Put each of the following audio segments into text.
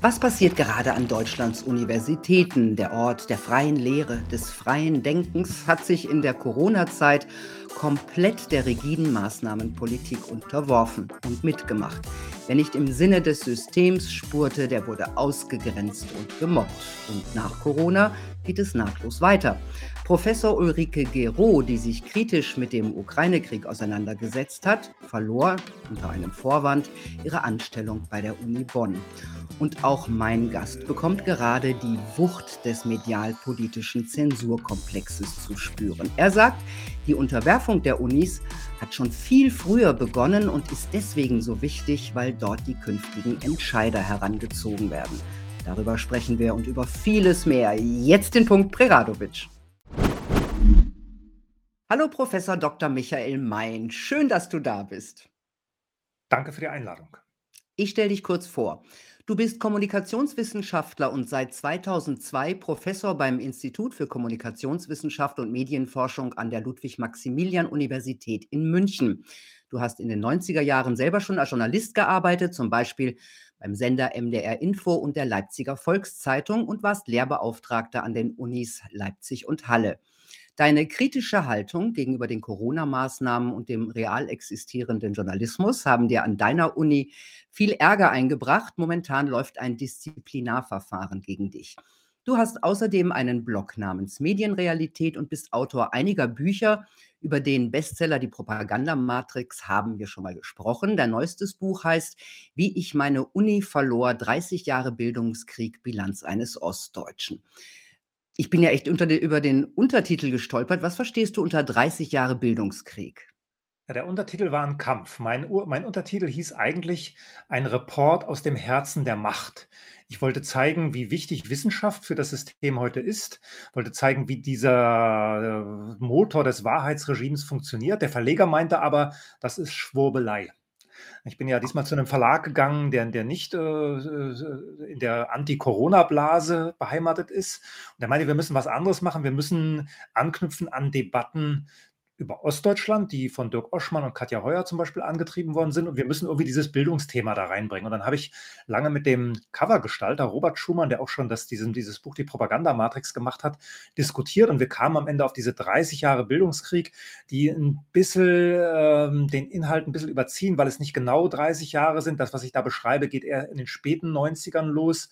Was passiert gerade an Deutschlands Universitäten? Der Ort der freien Lehre, des freien Denkens hat sich in der Corona-Zeit komplett der rigiden Maßnahmenpolitik unterworfen und mitgemacht. Wer nicht im Sinne des Systems spurte, der wurde ausgegrenzt und gemobbt. Und nach Corona geht es nahtlos weiter. Professor Ulrike Gero, die sich kritisch mit dem Ukraine-Krieg auseinandergesetzt hat, verlor unter einem Vorwand ihre Anstellung bei der Uni Bonn. Und auch mein Gast bekommt gerade die Wucht des medialpolitischen Zensurkomplexes zu spüren. Er sagt, die Unterwerfung der Unis hat schon viel früher begonnen und ist deswegen so wichtig, weil dort die künftigen Entscheider herangezogen werden. Darüber sprechen wir und über vieles mehr. Jetzt den Punkt Preradovic. Hallo Professor Dr. Michael Mein, schön, dass du da bist. Danke für die Einladung. Ich stelle dich kurz vor. Du bist Kommunikationswissenschaftler und seit 2002 Professor beim Institut für Kommunikationswissenschaft und Medienforschung an der Ludwig-Maximilian-Universität in München. Du hast in den 90er Jahren selber schon als Journalist gearbeitet, zum Beispiel beim Sender MDR Info und der Leipziger Volkszeitung und warst Lehrbeauftragter an den Unis Leipzig und Halle. Deine kritische Haltung gegenüber den Corona-Maßnahmen und dem real existierenden Journalismus haben dir an deiner Uni viel Ärger eingebracht. Momentan läuft ein Disziplinarverfahren gegen dich. Du hast außerdem einen Blog namens Medienrealität und bist Autor einiger Bücher. Über den Bestseller Die Propagandamatrix haben wir schon mal gesprochen. Dein neuestes Buch heißt Wie ich meine Uni verlor, 30 Jahre Bildungskrieg, Bilanz eines Ostdeutschen. Ich bin ja echt unter de über den Untertitel gestolpert. Was verstehst du unter 30 Jahre Bildungskrieg? Ja, der Untertitel war ein Kampf. Mein, mein Untertitel hieß eigentlich ein Report aus dem Herzen der Macht. Ich wollte zeigen, wie wichtig Wissenschaft für das System heute ist, wollte zeigen, wie dieser äh, Motor des Wahrheitsregimes funktioniert. Der Verleger meinte aber, das ist Schwurbelei. Ich bin ja diesmal zu einem Verlag gegangen, der, der nicht äh, äh in der Anti-Corona-Blase beheimatet ist. Und der meinte, wir müssen was anderes machen. Wir müssen anknüpfen an Debatten über Ostdeutschland, die von Dirk Oschmann und Katja Heuer zum Beispiel angetrieben worden sind. Und wir müssen irgendwie dieses Bildungsthema da reinbringen. Und dann habe ich lange mit dem Covergestalter Robert Schumann, der auch schon das, diesen, dieses Buch Die Propagandamatrix gemacht hat, diskutiert. Und wir kamen am Ende auf diese 30 Jahre Bildungskrieg, die ein bisschen ähm, den Inhalt ein bisschen überziehen, weil es nicht genau 30 Jahre sind. Das, was ich da beschreibe, geht eher in den späten 90ern los.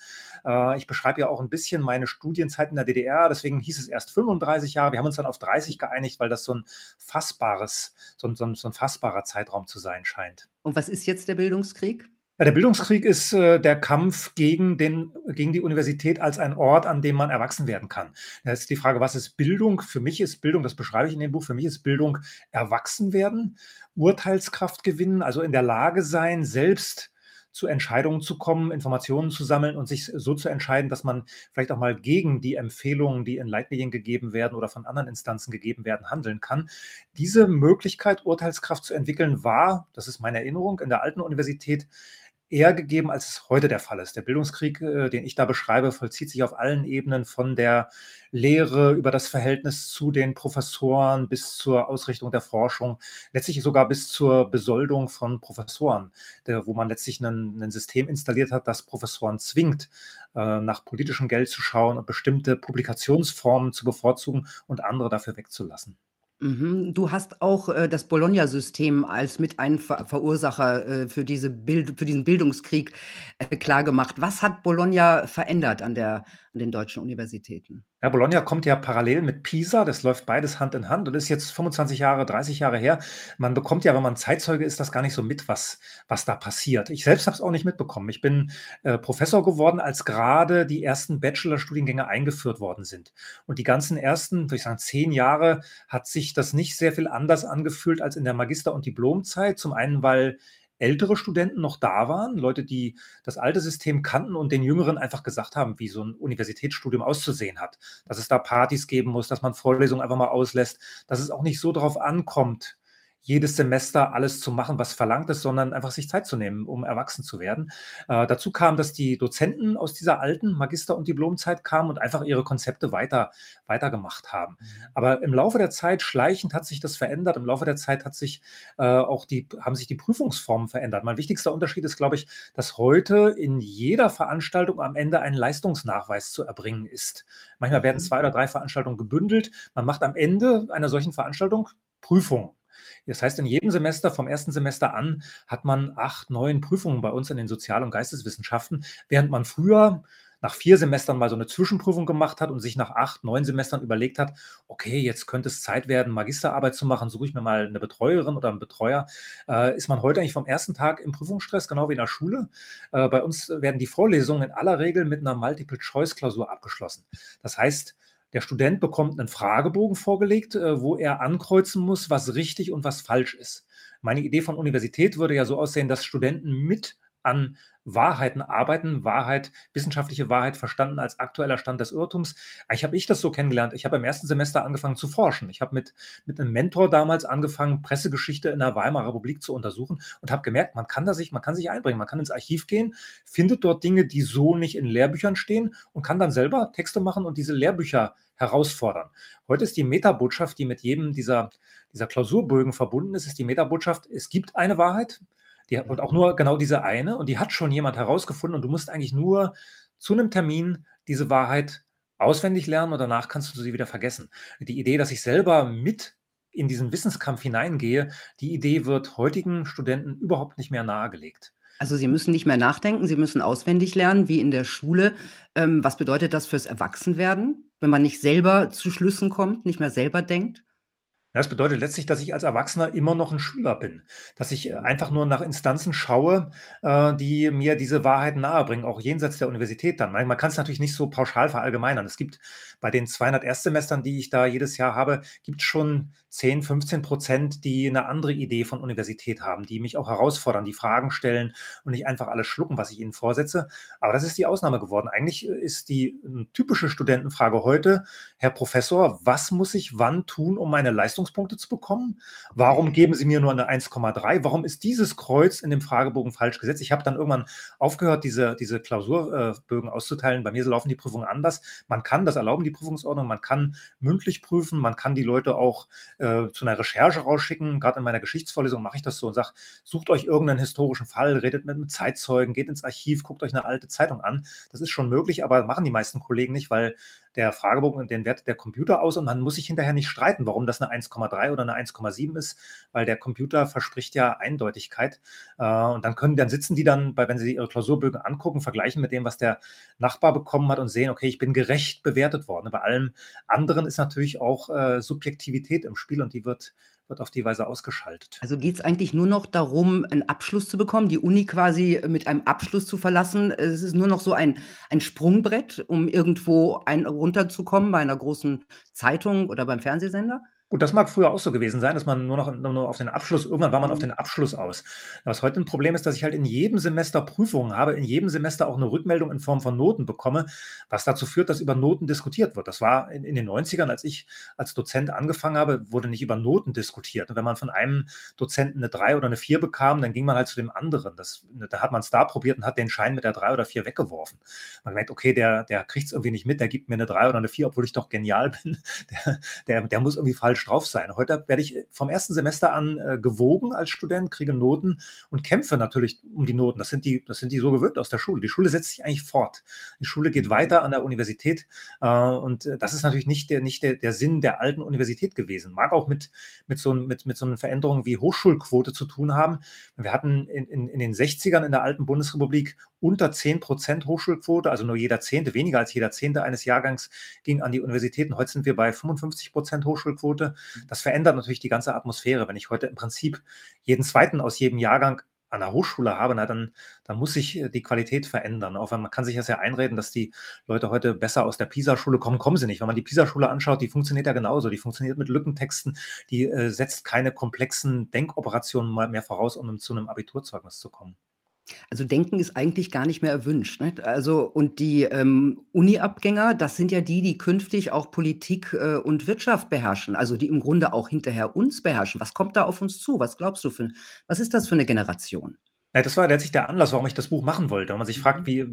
Äh, ich beschreibe ja auch ein bisschen meine Studienzeit in der DDR. Deswegen hieß es erst 35 Jahre. Wir haben uns dann auf 30 geeinigt, weil das so ein fassbares, so, so, so ein fassbarer Zeitraum zu sein scheint. Und was ist jetzt der Bildungskrieg? Ja, der Bildungskrieg ist äh, der Kampf gegen, den, gegen die Universität als ein Ort, an dem man erwachsen werden kann. Da ist die Frage, was ist Bildung? Für mich ist Bildung, das beschreibe ich in dem Buch, für mich ist Bildung erwachsen werden, Urteilskraft gewinnen, also in der Lage sein, selbst zu Entscheidungen zu kommen, Informationen zu sammeln und sich so zu entscheiden, dass man vielleicht auch mal gegen die Empfehlungen, die in Leitmedien gegeben werden oder von anderen Instanzen gegeben werden, handeln kann. Diese Möglichkeit, Urteilskraft zu entwickeln, war, das ist meine Erinnerung, in der alten Universität eher gegeben, als es heute der Fall ist. Der Bildungskrieg, äh, den ich da beschreibe, vollzieht sich auf allen Ebenen von der Lehre über das Verhältnis zu den Professoren bis zur Ausrichtung der Forschung, letztlich sogar bis zur Besoldung von Professoren, wo man letztlich ein System installiert hat, das Professoren zwingt, äh, nach politischem Geld zu schauen und bestimmte Publikationsformen zu bevorzugen und andere dafür wegzulassen. Mhm. Du hast auch, äh, das Bologna-System als mit äh, für diese Bild für diesen Bildungskrieg, äh, klargemacht. Was hat Bologna verändert an der an den deutschen Universitäten? Ja, Bologna kommt ja parallel mit Pisa, das läuft beides Hand in Hand und ist jetzt 25 Jahre, 30 Jahre her. Man bekommt ja, wenn man Zeitzeuge ist, das gar nicht so mit, was, was da passiert. Ich selbst habe es auch nicht mitbekommen. Ich bin äh, Professor geworden, als gerade die ersten Bachelorstudiengänge eingeführt worden sind. Und die ganzen ersten, würde ich sagen, zehn Jahre hat sich das nicht sehr viel anders angefühlt als in der Magister- und Diplomzeit. Zum einen, weil ältere Studenten noch da waren, Leute, die das alte System kannten und den Jüngeren einfach gesagt haben, wie so ein Universitätsstudium auszusehen hat. Dass es da Partys geben muss, dass man Vorlesungen einfach mal auslässt, dass es auch nicht so darauf ankommt, jedes Semester alles zu machen, was verlangt ist, sondern einfach sich Zeit zu nehmen, um erwachsen zu werden. Äh, dazu kam, dass die Dozenten aus dieser alten Magister- und Diplomzeit kamen und einfach ihre Konzepte weiter, weitergemacht haben. Mhm. Aber im Laufe der Zeit, schleichend hat sich das verändert. Im Laufe der Zeit hat sich äh, auch die, haben sich die Prüfungsformen verändert. Mein wichtigster Unterschied ist, glaube ich, dass heute in jeder Veranstaltung am Ende ein Leistungsnachweis zu erbringen ist. Manchmal werden mhm. zwei oder drei Veranstaltungen gebündelt. Man macht am Ende einer solchen Veranstaltung Prüfungen. Das heißt, in jedem Semester, vom ersten Semester an, hat man acht, neun Prüfungen bei uns in den Sozial- und Geisteswissenschaften, während man früher nach vier Semestern mal so eine Zwischenprüfung gemacht hat und sich nach acht, neun Semestern überlegt hat, okay, jetzt könnte es Zeit werden, Magisterarbeit zu machen, suche ich mir mal eine Betreuerin oder einen Betreuer, äh, ist man heute eigentlich vom ersten Tag im Prüfungsstress, genau wie in der Schule. Äh, bei uns werden die Vorlesungen in aller Regel mit einer Multiple-Choice-Klausur abgeschlossen. Das heißt, der Student bekommt einen Fragebogen vorgelegt, äh, wo er ankreuzen muss, was richtig und was falsch ist. Meine Idee von Universität würde ja so aussehen, dass Studenten mit an Wahrheiten arbeiten, Wahrheit, wissenschaftliche Wahrheit verstanden als aktueller Stand des Irrtums. Eigentlich habe ich das so kennengelernt. Ich habe im ersten Semester angefangen zu forschen. Ich habe mit, mit einem Mentor damals angefangen, Pressegeschichte in der Weimarer Republik zu untersuchen und habe gemerkt, man kann da sich, man kann sich einbringen, man kann ins Archiv gehen, findet dort Dinge, die so nicht in Lehrbüchern stehen und kann dann selber Texte machen und diese Lehrbücher herausfordern. Heute ist die Metabotschaft, die mit jedem dieser, dieser Klausurbögen verbunden ist, ist die Metabotschaft, es gibt eine Wahrheit, die, und auch nur genau diese eine. Und die hat schon jemand herausgefunden. Und du musst eigentlich nur zu einem Termin diese Wahrheit auswendig lernen und danach kannst du sie wieder vergessen. Die Idee, dass ich selber mit in diesen Wissenskampf hineingehe, die Idee wird heutigen Studenten überhaupt nicht mehr nahegelegt. Also Sie müssen nicht mehr nachdenken, Sie müssen auswendig lernen, wie in der Schule. Ähm, was bedeutet das fürs Erwachsenwerden, wenn man nicht selber zu Schlüssen kommt, nicht mehr selber denkt? Das bedeutet letztlich, dass ich als Erwachsener immer noch ein Schüler bin, dass ich äh, einfach nur nach Instanzen schaue, äh, die mir diese Wahrheiten nahebringen, auch jenseits der Universität dann. Man kann es natürlich nicht so pauschal verallgemeinern. Es gibt bei den 200 Erstsemestern, die ich da jedes Jahr habe, gibt es schon 10, 15 Prozent, die eine andere Idee von Universität haben, die mich auch herausfordern, die Fragen stellen und nicht einfach alles schlucken, was ich ihnen vorsetze. Aber das ist die Ausnahme geworden. Eigentlich ist die typische Studentenfrage heute, Herr Professor, was muss ich wann tun, um meine Leistungspunkte zu bekommen? Warum geben Sie mir nur eine 1,3? Warum ist dieses Kreuz in dem Fragebogen falsch gesetzt? Ich habe dann irgendwann aufgehört, diese, diese Klausurbögen auszuteilen. Bei mir laufen die Prüfungen anders. Man kann, das erlauben die Prüfungsordnung, man kann mündlich prüfen, man kann die Leute auch äh, zu einer Recherche rausschicken. Gerade in meiner Geschichtsvorlesung mache ich das so und sage, sucht euch irgendeinen historischen Fall, redet mit einem Zeitzeugen, geht ins Archiv, guckt euch eine alte Zeitung an. Das ist schon möglich, aber machen die meisten Kollegen nicht, weil der Fragebogen den Wert der Computer aus und man muss sich hinterher nicht streiten, warum das eine 1,3 oder eine 1,7 ist, weil der Computer verspricht ja Eindeutigkeit. Äh, und dann können, dann sitzen die dann, bei, wenn sie ihre Klausurbögen angucken, vergleichen mit dem, was der Nachbar bekommen hat und sehen, okay, ich bin gerecht bewertet worden. Bei allem anderen ist natürlich auch äh, Subjektivität im Spiel und die wird wird auf die Weise ausgeschaltet. Also geht es eigentlich nur noch darum, einen Abschluss zu bekommen, die Uni quasi mit einem Abschluss zu verlassen. Es ist nur noch so ein, ein Sprungbrett, um irgendwo ein, runterzukommen bei einer großen Zeitung oder beim Fernsehsender? Gut, das mag früher auch so gewesen sein, dass man nur noch nur auf den Abschluss irgendwann war man auf mhm. den Abschluss aus. Was heute ein Problem ist, dass ich halt in jedem Semester Prüfungen habe, in jedem Semester auch eine Rückmeldung in Form von Noten bekomme, was dazu führt, dass über Noten diskutiert wird. Das war in in den 90ern, als ich als Dozent angefangen habe, wurde nicht über Noten diskutiert. Und wenn man von einem Dozenten eine 3 oder eine 4 bekam, dann ging man halt zu dem anderen. Das da hat man es da probiert und hat den Schein mit der 3 oder 4 weggeworfen. Man merkt, okay, der der kriegt es irgendwie nicht mit, der gibt mir eine 3 oder eine 4, obwohl ich doch genial bin. Der der der muss irgendwie falsch falsch drauf sein. Heute werde ich vom ersten Semester an äh, gewogen als Student, kriege Noten und kämpfe natürlich um die Noten. Das sind die, das sind die so gewöhnt aus der Schule. Die Schule setzt sich eigentlich fort. Die Schule geht weiter an der Universität äh, und äh, das ist natürlich nicht der, nicht der, der Sinn der alten Universität gewesen. Mag auch mit, mit, so, mit, mit so einer Veränderung wie Hochschulquote zu tun haben. Wir hatten in, in, in den 60ern in der alten Bundesrepublik unter 10 Prozent Hochschulquote, also nur jeder Zehnte, weniger als jeder Zehnte eines Jahrgangs ging an die Universitäten. Heute sind wir bei 55 Prozent Hochschulquote. Das verändert natürlich die ganze Atmosphäre. Wenn ich heute im Prinzip jeden zweiten aus jedem Jahrgang an der Hochschule habe, na, dann, dann muss sich äh, die Qualität verändern. Auch wenn man kann sich das ja einreden, dass die Leute heute besser aus der PISA-Schule kommen, kommen sie nicht. Wenn man die PISA-Schule anschaut, die funktioniert ja genauso. Die funktioniert mit Lückentexten, die äh, setzt keine komplexen Denkoperationen mehr voraus, um zu einem Abiturzeugnis zu kommen. Also, Denken ist eigentlich gar nicht mehr erwünscht, ne? Also und die, ähm, Uni-Abgänger, das sind ja die, die künftig auch Politik, äh, und Wirtschaft beherrschen, also die im Grunde auch hinterher uns beherrschen. Was kommt da auf uns zu? Was glaubst du für was ist das für 'ne Generation? Ja, das war letztlich der Anlass, warum ich das Buch machen wollte. Wenn man sich fragt, Mhm. wie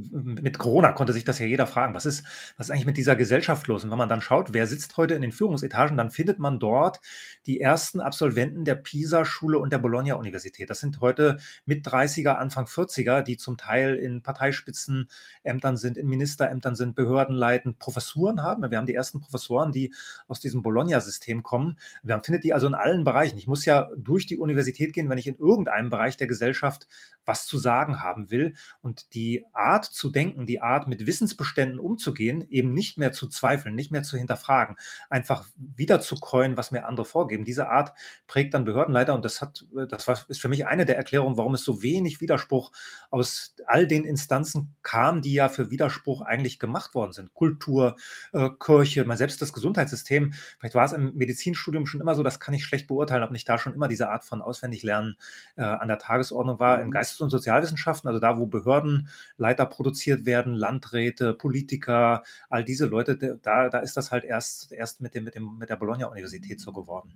mit Corona konnte sich das ja jeder fragen: „Was ist was ist eigentlich mit dieser Gesellschaft los?“ Und wenn man dann schaut, wer sitzt heute in den Führungsetagen, dann findet man dort die ersten Absolventen der Pisa-Schule und der Bologna-Universität. Das sind heute Mit-30er, Anfang 40er, die zum Teil in Parteispitzenämtern sind, in Ministerämtern sind, Behörden leiten, Professuren haben. Wir haben die ersten Professoren, die aus diesem Bologna-System kommen. Man findet die also in allen Bereichen. Ich muss ja durch die Universität gehen, wenn ich in irgendeinem Bereich der Gesellschaft was zu sagen haben will. Und die Art zu denken, die Art, mit Wissensbeständen umzugehen, eben nicht mehr zu zweifeln, nicht mehr zu hinterfragen, einfach wiederzukäuen, was mir andere vorgeben. Diese Art prägt dann Behördenleiter und das hat das war ist für mich eine der Erklärungen, warum es so wenig Widerspruch aus all den Instanzen kam, die ja für Widerspruch eigentlich gemacht worden sind. Kultur, äh, Kirche, mal selbst das Gesundheitssystem. Vielleicht war es im Medizinstudium schon immer so, das kann ich schlecht beurteilen, ob nicht da schon immer diese Art von Auswendiglernen, äh, an der Tagesordnung war. In Mhm. Geistes und Sozialwissenschaften, also da, wo Behördenleiter produziert werden, Landräte, Politiker, all diese Leute, da da ist das halt erst erst mit dem mit dem mit der Bologna-Universität so geworden.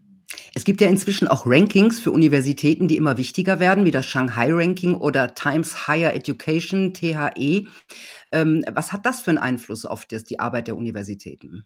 Es gibt ja inzwischen auch Rankings für Universitäten, die immer wichtiger werden, wie das Shanghai-Ranking oder Times Higher Education, THE. Ähm, was hat das für 'n Einfluss auf das die Arbeit der Universitäten?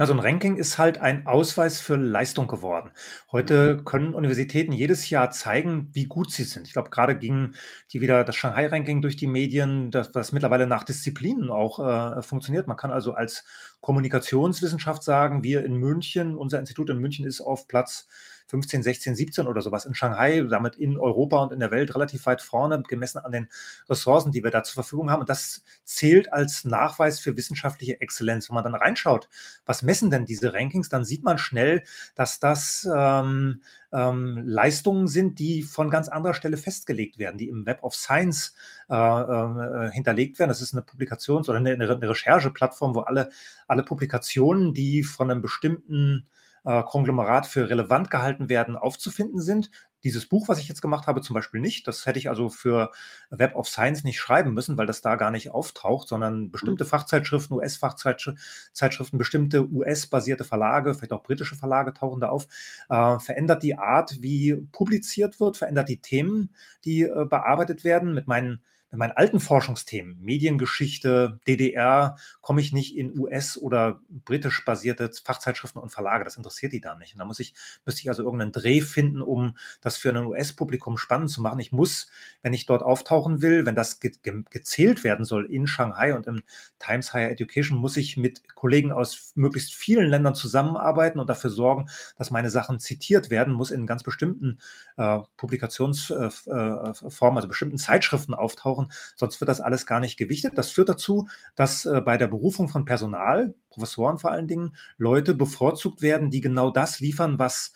Na, so 'n Ranking ist halt ein Ausweis für Leistung geworden. Mhm. Heute können Universitäten jedes Jahr zeigen, wie gut sie sind. Ich glaube, grade ging die wieder das Shanghai-Ranking durch die Medien, das das mittlerweile nach Disziplinen auch, äh, funktioniert. Man kann also als Kommunikationswissenschaft sagen, wir in München unser Institut in München ist auf Platz 15, 16, 17 oder so was in Shanghai, damit in Europa und in der Welt relativ weit vorne, gemessen an den Ressourcen, die wir da zur Verfügung haben. Und das zählt als Nachweis für wissenschaftliche Exzellenz. Wenn man dann reinschaut, was messen denn diese Rankings, dann sieht man schnell, dass das, ähm, ähm, Leistungen sind, die von ganz anderer Stelle festgelegt werden, die im Web of Science, äh, äh, hinterlegt werden. Das ist 'ne Publikations oder 'ne 'ne 'ne Rechercheplattform, wo alle alle Publikationen, die von 'nem bestimmten, äh, Konglomerat für relevant gehalten werden, aufzufinden sind. Dieses Buch, was ich jetzt gemacht habe, zum Beispiel nicht. Das hätte ich also für Web of Science nicht schreiben müssen, weil das da gar nicht auftaucht, sondern Mhm. bestimmte Fachzeitschriften, US-Fachzeitsch Zeitschriften, bestimmte US-basierte Verlage, vielleicht auch britische Verlage tauchen da auf. Äh, verändert die Art, wie publiziert wird, verändert die Themen, die, äh, bearbeitet werden. Mit meinen mit meinen alten Forschungsthemen, Mediengeschichte, DDR, komme ich nicht in US oder britisch basierte Fachzeitschriften und Verlage. Das interessiert die da nicht. Und da muss ich müsste ich also irgend 'nen Dreh finden, um das für 'nen US-Publikum spannend zu machen. Ich muss, wenn ich dort auftauchen will, wenn das ge gem gezählt werden soll in Shanghai und im Times Higher Education, muss ich mit Kollegen aus möglichst vielen Ländern zusammenarbeiten und dafür sorgen, dass meine Sachen zitiert werden, muss in ganz bestimmten, äh, Publikations äh, äh, also bestimmten Zeitschriften auftauchen, sonst wird das alles gar nicht gewichtet. Das führt dazu, dass, äh, bei der Berufung von Personal, Professoren vor allen Dingen, Leute bevorzugt werden, die genau das liefern, was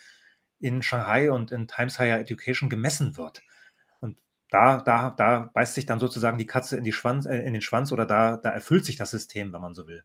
in Shanghai und in Times Higher Education gemessen wird. Und da da da beißt sich dann sozusagen die Katze in die Schwanz äh, in den Schwanz oder da da erfüllt sich das System, wenn man so will.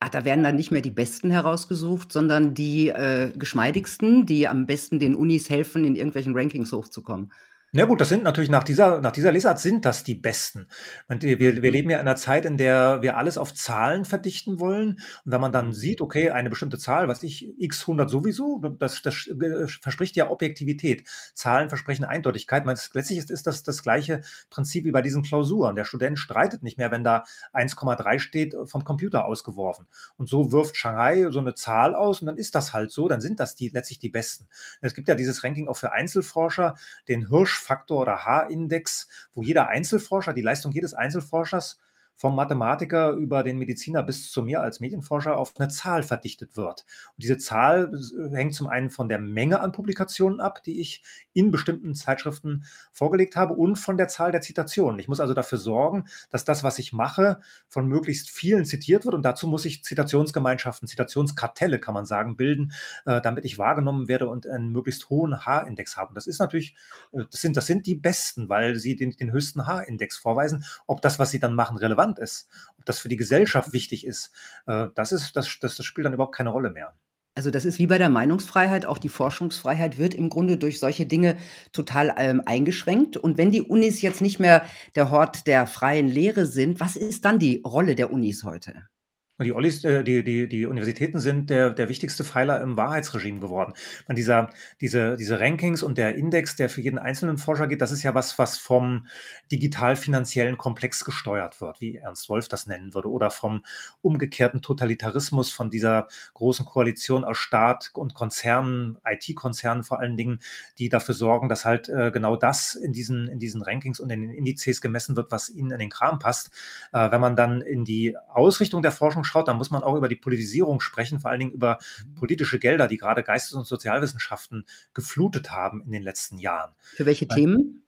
Ach, da werden dann nicht mehr die Besten herausgesucht, sondern die, äh, Geschmeidigsten, die am besten den Unis helfen, in irgendwelchen Rankings hochzukommen. Ja gut, das sind natürlich nach dieser nach dieser Lesart sind das die Besten. Und wir wir Mhm. leben ja in 'ner Zeit, in der wir alles auf Zahlen verdichten wollen. Und wenn man dann Mhm. sieht, okay, eine bestimmte Zahl, was weiß ich, X 100 sowieso, das das äh, verspricht ja Objektivität. Zahlen versprechen Eindeutigkeit. Man letztlich ist ist das das gleiche Prinzip wie bei diesen Klausuren. Der Student streitet nicht mehr, wenn da 1,3 steht, vom Computer ausgeworfen. Und so wirft Shanghai so 'ne Zahl aus und dann ist das halt so, dann sind das die letztlich die Besten. Es gibt ja dieses Ranking auch für Einzelforscher, den Hirsch-Faktor oder H-Index, wo jeder Einzelforscher die Leistung jedes Einzelforschers vom Mathematiker über den Mediziner bis zu mir als Medienforscher auf 'ne Zahl verdichtet wird. Und diese Zahl hängt zum einen von der Menge an Publikationen ab, die ich in bestimmten Zeitschriften vorgelegt habe und von der Zahl der Zitationen. Ich muss also dafür sorgen, dass das, was ich mache, von möglichst vielen zitiert wird und dazu muss ich Zitationsgemeinschaften, Zitationskartelle, kann man sagen, bilden, äh, damit ich wahrgenommen werde und einen möglichst hohen H-Index habe. Das ist natürlich äh, das sind das sind die Besten, weil sie den den höchsten H-Index vorweisen. Ob das, was sie dann machen, relevant ist, ob das für die Gesellschaft wichtig ist, äh, das ist das das das spielt dann überhaupt keine Rolle mehr. Also, das ist wie bei der Meinungsfreiheit, auch die Forschungsfreiheit wird im Grunde durch solche Dinge total, ähm, eingeschränkt. Und wenn die Unis jetzt nicht mehr der Hort der freien Lehre sind, was ist dann die Rolle der Unis heute? Die Ollis, äh, die, die, die Universitäten sind der, der wichtigste Pfeiler im Wahrheitsregime geworden. Man, dieser, diese, diese Rankings und der Index, der für jeden einzelnen Forscher geht, das ist ja was, was vom digital-finanziellen Komplex gesteuert wird, wie Ernst Wolf das nennen würde, oder vom umgekehrten Totalitarismus von dieser großen Koalition aus Staat und Konzernen, IT-Konzernen vor allen Dingen, die dafür sorgen, dass halt äh, genau das in diesen, in diesen Rankings und in den Indizes gemessen wird, was ihnen in den Kram passt. Äh, wenn man dann in die Ausrichtung der Forschung schaut, dann muss man auch über die Politisierung sprechen, vor allen Dingen über mhm. politische Gelder, die gerade Geistes- und Sozialwissenschaften geflutet haben in den letzten Jahren. Für welche Themen?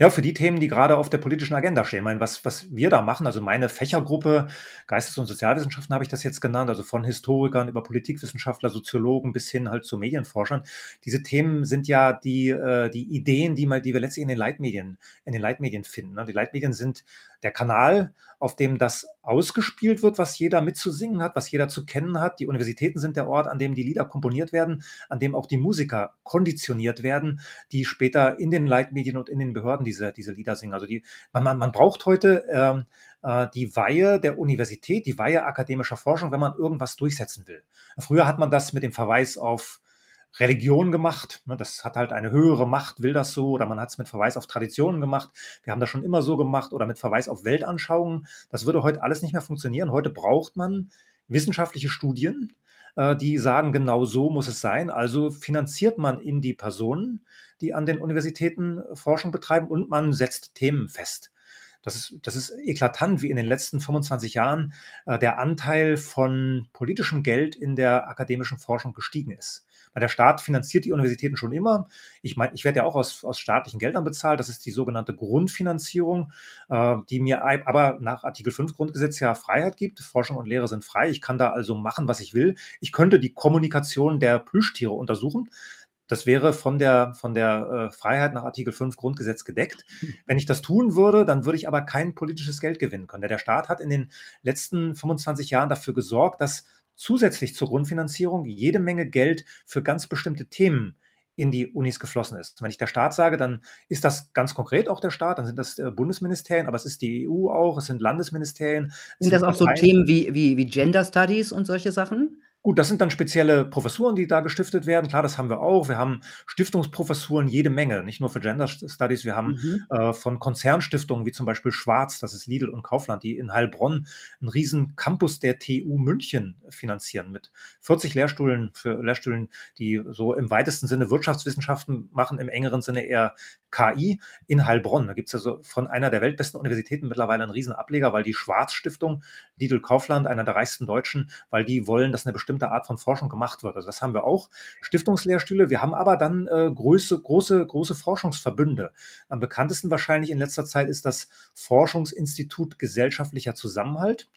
Ja, für die Themen, die gerade auf der politischen Agenda stehen. Ich meine, was, was wir da machen, also meine Fächergruppe, Geistes- und Sozialwissenschaften habe ich das jetzt genannt, also von Historikern über Politikwissenschaftler, Soziologen bis hin halt zu Medienforschern. Diese Themen sind ja die, äh, die Ideen, die, mal, die wir letztlich in den Leitmedien, in den Leitmedien finden. Ne? Die Leitmedien sind der Kanal, auf dem das ausgespielt wird, was jeder mitzusingen hat, was jeder zu kennen hat. Die Universitäten sind der Ort, an dem die Lieder komponiert werden, an dem auch die Musiker konditioniert werden, die später in den Leitmedien und in den Behörden diese, diese Lieder singen. Also die, man, man, man braucht heute ähm, äh, die Weihe der Universität, die Weihe akademischer Forschung, wenn man irgendwas durchsetzen will. Früher hat man das mit dem Verweis auf Religion gemacht. Ne? Das hat halt eine höhere Macht, will das so, oder man hat es mit Verweis auf Traditionen gemacht. Wir haben das schon immer so gemacht oder mit Verweis auf Weltanschauungen. Das würde heute alles nicht mehr funktionieren. Heute braucht man wissenschaftliche Studien, äh, die sagen, genau so muss es sein. Also finanziert man in die Personen, die an den Universitäten Forschung betreiben und man setzt Themen fest. Das ist, das ist eklatant, wie in den letzten 25 Jahren äh, der Anteil von politischem Geld in der akademischen Forschung gestiegen ist. Weil der Staat finanziert die Universitäten schon immer. Ich meine, ich werde ja auch aus, aus staatlichen Geldern bezahlt. Das ist die sogenannte Grundfinanzierung, äh, die mir aber nach Artikel 5 Grundgesetz ja Freiheit gibt. Forschung und Lehre sind frei. Ich kann da also machen, was ich will. Ich könnte die Kommunikation der Plüschtiere untersuchen. Das wäre von der, von der äh, Freiheit nach Artikel 5 Grundgesetz gedeckt. Hm. Wenn ich das tun würde, dann würde ich aber kein politisches Geld gewinnen können. Der Staat hat in den letzten 25 Jahren dafür gesorgt, dass zusätzlich zur Grundfinanzierung jede Menge Geld für ganz bestimmte Themen in die Unis geflossen ist. Wenn ich der Staat sage, dann ist das ganz konkret auch der Staat, dann sind das äh, Bundesministerien, aber es ist die EU auch, es sind Landesministerien. Sind das auch so Themen wie, wie, wie Gender Studies und solche Sachen? Gut, das sind dann spezielle Professuren, die da gestiftet werden. Klar, das haben wir auch. Wir haben Stiftungsprofessuren jede Menge, nicht nur für Gender Studies. Wir haben mhm. äh, von Konzernstiftungen wie zum Beispiel Schwarz, das ist Lidl und Kaufland, die in Heilbronn einen riesen Campus der TU München finanzieren mit 40 Lehrstühlen für Lehrstühlen, die so im weitesten Sinne Wirtschaftswissenschaften machen, im engeren Sinne eher KI in Heilbronn. Da gibt es also von einer der weltbesten Universitäten mittlerweile einen riesen Ableger, weil die Schwarz Stiftung, Lidl Kaufland, einer der reichsten Deutschen, weil die wollen, dass eine bestimmte bestimmte Art von Forschung gemacht wird. Also das haben wir auch, Stiftungslehrstühle. Wir haben aber dann äh, große, große, große Forschungsverbünde. Am bekanntesten wahrscheinlich in letzter Zeit ist das Forschungsinstitut Gesellschaftlicher Zusammenhalt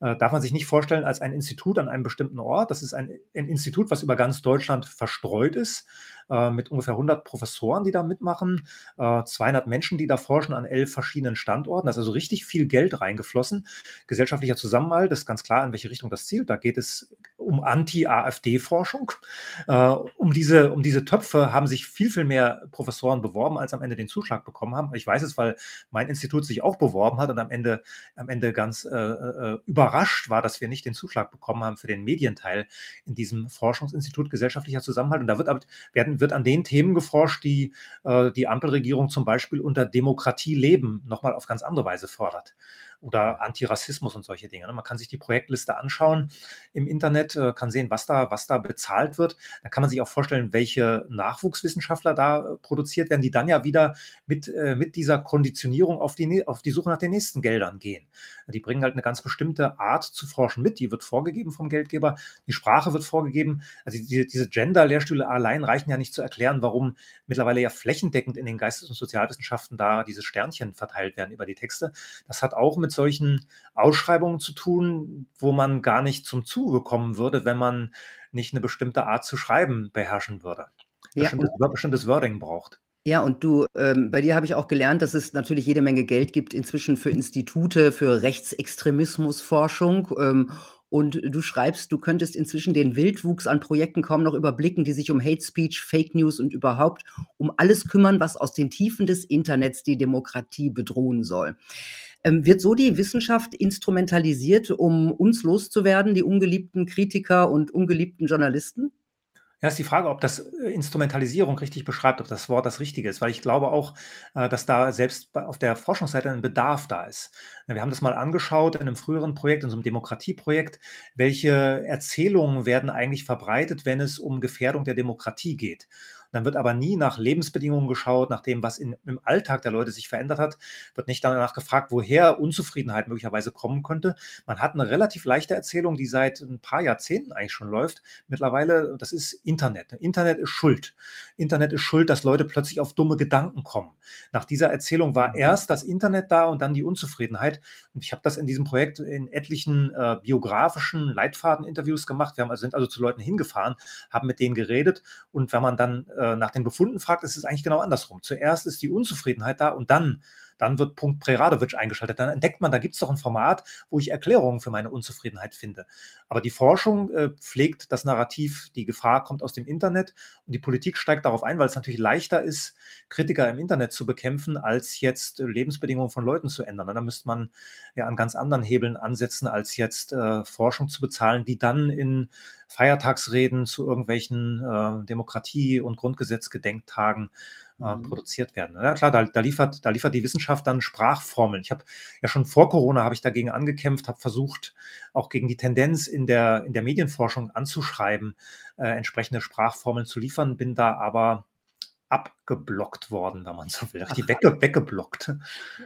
äh, darf man sich nicht vorstellen als ein Institut an einem bestimmten Ort. Das ist ein, ein Institut, was über ganz Deutschland verstreut ist, äh, mit ungefähr 100 Professoren, die da mitmachen, äh, 200 Menschen, die da forschen an elf verschiedenen Standorten. Da ist also richtig viel Geld reingeflossen. Gesellschaftlicher Zusammenhalt ist ganz klar, in welche Richtung das zielt. Da geht es um Anti-AfD-Forschung. Äh, um, diese, um diese Töpfe haben sich viel, viel mehr Professoren beworben, als am Ende den Zuschlag bekommen haben. Ich weiß es, weil mein Institut sich auch beworben hat und am Ende, am Ende ganz äh, äh, überrascht war, dass wir nicht den Zuschlag bekommen haben für den Medienteil in diesem Forschungsinstitut gesellschaftlicher Zusammenhalt. Und da wird, werden wird an den Themen geforscht, die äh, die Ampelregierung zum Beispiel unter Demokratie leben nochmal auf ganz andere Weise fordert oder Antirassismus und solche Dinge. Ne? Man kann sich die Projektliste anschauen im Internet, äh, kann sehen, was da, was da bezahlt wird. Da kann man sich auch vorstellen, welche Nachwuchswissenschaftler da äh, produziert werden, die dann ja wieder mit, äh, mit dieser Konditionierung auf die, auf die Suche nach den nächsten Geldern gehen. Die bringen halt eine ganz bestimmte Art zu forschen mit, die wird vorgegeben vom Geldgeber, die Sprache wird vorgegeben. Also die, diese Gender-Lehrstühle allein reichen ja nicht zu erklären, warum mittlerweile ja flächendeckend in den Geistes- und Sozialwissenschaften da diese Sternchen verteilt werden über die Texte. Das hat auch mit solchen Ausschreibungen zu tun, wo man gar nicht zum Zuge kommen würde, wenn man nicht eine bestimmte Art zu schreiben beherrschen würde. Bestimmtes, ja. bestimmtes Wording braucht. Ja, und du, ähm, bei dir habe ich auch gelernt, dass es natürlich jede Menge Geld gibt inzwischen für Institute, für Rechtsextremismusforschung. Ähm, Und du schreibst, du könntest inzwischen den Wildwuchs an Projekten kaum noch überblicken, die sich um Hate Speech, Fake News und überhaupt um alles kümmern, was aus den Tiefen des Internets die Demokratie bedrohen soll. Ähm, wird so die Wissenschaft instrumentalisiert, um uns loszuwerden, die ungeliebten Kritiker und ungeliebten Journalisten? Ja, ist die Frage, ob das äh, Instrumentalisierung richtig beschreibt, ob das Wort das Richtige ist, weil ich glaube auch, äh, dass da selbst auf der Forschungsseite ein Bedarf da ist. Wir haben das mal angeschaut in einem früheren Projekt, in so einem Demokratieprojekt, welche Erzählungen werden eigentlich verbreitet, wenn es um Gefährdung der Demokratie geht. Dann wird aber nie nach Lebensbedingungen geschaut, nach dem, was in, im Alltag der Leute sich verändert hat, wird nicht danach gefragt, woher Unzufriedenheit möglicherweise kommen könnte. Man hat eine relativ leichte Erzählung, die seit ein paar Jahrzehnten eigentlich schon läuft. Mittlerweile, das ist Internet. Internet ist schuld. Internet ist schuld, dass Leute plötzlich auf dumme Gedanken kommen. Nach dieser Erzählung war mhm. erst das Internet da und dann die Unzufriedenheit. Und ich habe das in diesem Projekt in etlichen äh, biografischen Leitfadeninterviews gemacht. Wir haben also, sind also zu Leuten hingefahren, haben mit denen geredet und wenn man dann äh, nach den Befunden fragt, ist es eigentlich genau andersrum. Zuerst ist die Unzufriedenheit da und dann dann wird Punkt Preradovic eingeschaltet. Dann entdeckt man, da gibt es doch ein Format, wo ich Erklärungen für meine Unzufriedenheit finde. Aber die Forschung äh, pflegt das Narrativ, die Gefahr kommt aus dem Internet und die Politik steigt darauf ein, weil es natürlich leichter ist, Kritiker im Internet zu bekämpfen, als jetzt äh, Lebensbedingungen von Leuten zu ändern. Da müsste man ja an ganz anderen Hebeln ansetzen, als jetzt äh, Forschung zu bezahlen, die dann in Feiertagsreden zu irgendwelchen äh, Demokratie- und Grundgesetzgedenktagen äh, mhm. produziert werden. Ja klar, da, da, liefert, da liefert die Wissenschaft dann Sprachformeln. Ich habe ja schon vor Corona habe ich dagegen angekämpft, habe versucht, auch gegen die Tendenz in der, in der Medienforschung anzuschreiben, äh, entsprechende Sprachformeln zu liefern, bin da aber abgeblockt worden, wenn man so will. Die wegge weggeblockt.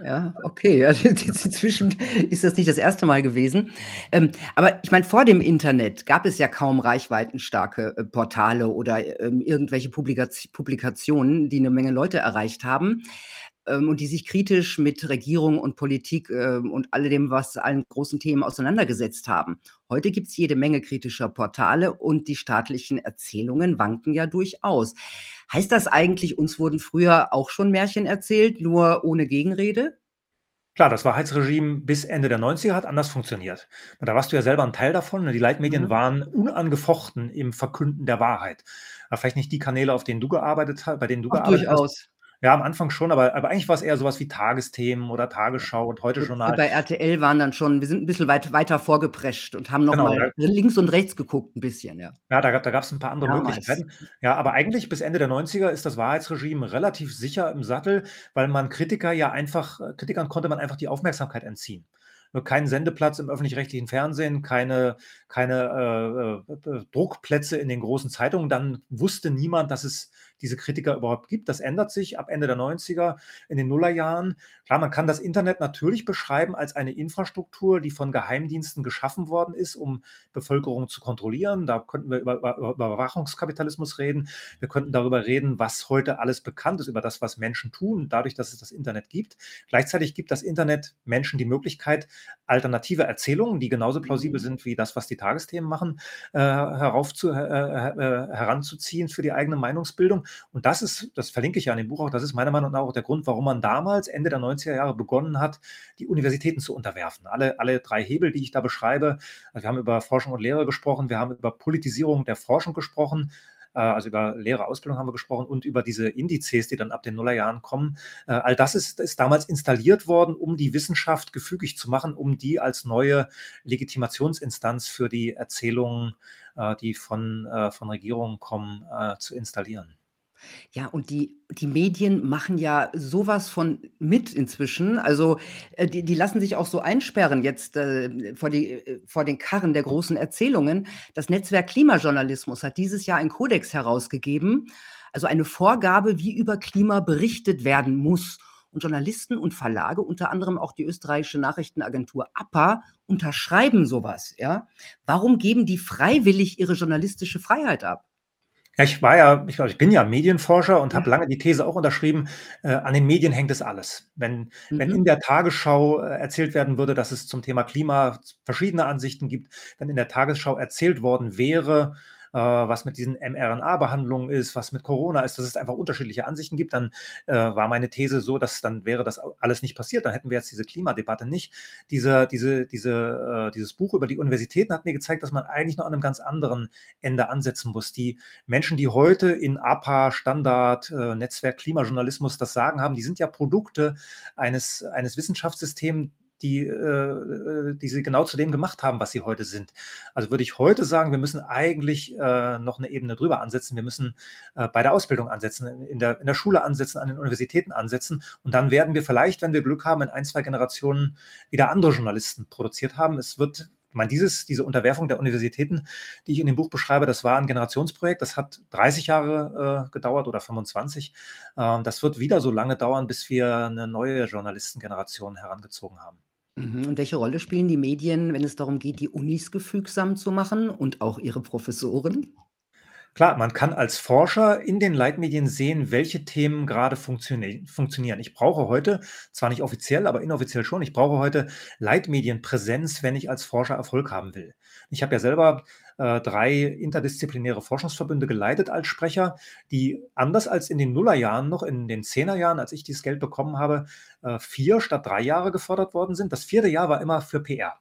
Ja, okay. Ja, inzwischen ist das nicht das erste Mal gewesen. Ähm, aber ich meine, vor dem Internet gab es ja kaum reichweitenstarke äh, Portale oder ähm, irgendwelche Publikaz Publikationen, die eine Menge Leute erreicht haben und die sich kritisch mit Regierung und Politik ähm, und alledem, was allen großen Themen auseinandergesetzt haben. Heute gibt es jede Menge kritischer Portale und die staatlichen Erzählungen wanken ja durchaus. Heißt das eigentlich, uns wurden früher auch schon Märchen erzählt, nur ohne Gegenrede? Klar, das Wahrheitsregime bis Ende der 90er hat anders funktioniert. Da warst du ja selber ein Teil davon. Ne? Die Leitmedien mhm. waren unangefochten im Verkünden der Wahrheit. Vielleicht nicht die Kanäle, auf denen du gearbeitet hast, bei denen du Ach, gearbeitet durchaus. hast. Ja, am Anfang schon, aber, aber eigentlich war es eher sowas wie Tagesthemen oder Tagesschau und heute Journal. Bei RTL waren dann schon, wir sind ein bisschen weit, weiter vorgeprescht und haben nochmal genau, mal links und rechts geguckt, ein bisschen, ja. Ja, da, da gab es ein paar andere Damals. Möglichkeiten. Ja, aber eigentlich bis Ende der 90er ist das Wahrheitsregime relativ sicher im Sattel, weil man Kritiker ja einfach, Kritikern konnte man einfach die Aufmerksamkeit entziehen keinen Sendeplatz im öffentlich-rechtlichen Fernsehen, keine, keine äh, äh, Druckplätze in den großen Zeitungen. Dann wusste niemand, dass es diese Kritiker überhaupt gibt. Das ändert sich ab Ende der 90er, in den Nullerjahren. Klar, man kann das Internet natürlich beschreiben als eine Infrastruktur, die von Geheimdiensten geschaffen worden ist, um Bevölkerung zu kontrollieren. Da könnten wir über, über, über Überwachungskapitalismus reden. Wir könnten darüber reden, was heute alles bekannt ist über das, was Menschen tun, dadurch, dass es das Internet gibt. Gleichzeitig gibt das Internet Menschen die Möglichkeit, alternative Erzählungen, die genauso plausibel mhm. sind wie das, was die Tagesthemen machen, äh, heraufzu, äh, äh, äh, heranzuziehen für die eigene Meinungsbildung. Und das ist, das verlinke ich ja in dem Buch auch, das ist meiner Meinung nach auch der Grund, warum man damals, Ende der 90er Jahre, begonnen hat, die Universitäten zu unterwerfen. Alle, alle drei Hebel, die ich da beschreibe, also wir haben über Forschung und Lehre gesprochen, wir haben über Politisierung der Forschung gesprochen, äh, also über Lehre, Ausbildung haben wir gesprochen und über diese Indizes, die dann ab den Nullerjahren kommen. Äh, all das ist, ist damals installiert worden, um die Wissenschaft gefügig zu machen, um die als neue Legitimationsinstanz für die Erzählungen, äh, die von, von Regierungen kommen, zu installieren. Ja, und die die Medien machen ja sowas von mit inzwischen. Also, äh, die die lassen sich auch so einsperren jetzt, äh, vor die äh, vor den Karren der großen Erzählungen. Das Netzwerk Klimajournalismus hat dieses Jahr einen Kodex herausgegeben, also eine Vorgabe, wie über Klima berichtet werden muss. Und Journalisten und Verlage, unter anderem auch die österreichische Nachrichtenagentur APA, unterschreiben sowas. ja? Warum geben die freiwillig ihre journalistische Freiheit ab? Ja, ich war ja, ich, ich bin ja Medienforscher und habe mhm. lange die These auch unterschrieben, äh, an den Medien hängt es alles. Wenn, mhm. wenn in der Tagesschau äh, erzählt werden würde, dass es zum Thema Klima verschiedene Ansichten gibt, wenn in der Tagesschau erzählt worden wäre, äh, was mit diesen mRNA-Behandlungen ist, was mit Corona ist, dass es einfach unterschiedliche Ansichten gibt, dann äh, war meine These so, dass dann wäre das alles nicht passiert. Dann hätten wir jetzt diese Klimadebatte nicht. Diese, diese, diese, äh, dieses Buch über die Universitäten hat mir gezeigt, dass man eigentlich noch an einem ganz anderen Ende ansetzen muss. Die Menschen, die heute in APA, Standard, äh, Netzwerk, Klimajournalismus das Sagen haben, die sind ja Produkte eines, eines Wissenschaftssystems, die, äh, die sie genau zu dem gemacht haben, was sie heute sind. Also würde ich heute sagen, wir müssen eigentlich äh, noch eine Ebene drüber ansetzen. Wir müssen äh, bei der Ausbildung ansetzen, in der, in der Schule ansetzen, an den Universitäten ansetzen. Und dann werden wir vielleicht, wenn wir Glück haben, in ein, zwei Generationen wieder andere Journalisten produziert haben. Es wird ich meine, dieses, diese Unterwerfung der Universitäten, die ich in dem Buch beschreibe, das war ein Generationsprojekt. Das hat 30 Jahre äh, gedauert oder 25. Ähm, das wird wieder so lange dauern, bis wir eine neue Journalistengeneration herangezogen haben. Mhm. Und welche Rolle spielen die Medien, wenn es darum geht, die Unis gefügsam zu machen und auch ihre Professoren? Klar, man kann als Forscher in den Leitmedien sehen, welche Themen gerade funktioni funktionieren. Ich brauche heute, zwar nicht offiziell, aber inoffiziell schon, ich brauche heute Leitmedienpräsenz, wenn ich als Forscher Erfolg haben will. Ich habe ja selber äh, drei interdisziplinäre Forschungsverbünde geleitet als Sprecher, die anders als in den Nullerjahren noch, in den Zehnerjahren, als ich dieses Geld bekommen habe, äh, vier statt drei Jahre gefordert worden sind. Das vierte Jahr war immer für PR.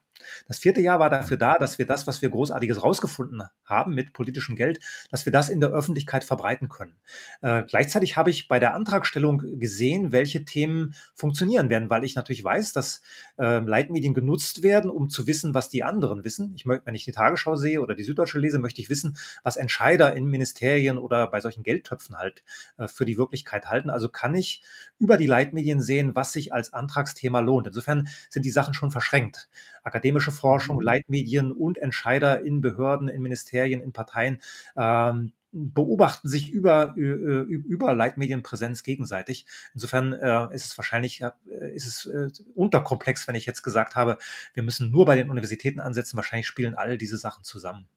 Das vierte Jahr war dafür da, dass wir das, was wir Großartiges rausgefunden haben mit politischem Geld, dass wir das in der Öffentlichkeit verbreiten können. Äh, gleichzeitig habe ich bei der Antragstellung gesehen, welche Themen funktionieren werden, weil ich natürlich weiß, dass äh, Leitmedien genutzt werden, um zu wissen, was die anderen wissen. Ich möchte, wenn ich die Tagesschau sehe oder die Süddeutsche lese, möchte ich wissen, was Entscheider in Ministerien oder bei solchen Geldtöpfen halt äh, für die Wirklichkeit halten. Also kann ich über die Leitmedien sehen, was sich als Antragsthema lohnt. Insofern sind die Sachen schon verschränkt. Akademische Forschung, mhm. Leitmedien und Entscheider in Behörden, in Ministerien, in Parteien ähm, beobachten sich über, über Leitmedienpräsenz gegenseitig. Insofern äh, ist es wahrscheinlich äh, ist es äh, unterkomplex, wenn ich jetzt gesagt habe, wir müssen nur bei den Universitäten ansetzen. Wahrscheinlich spielen all diese Sachen zusammen.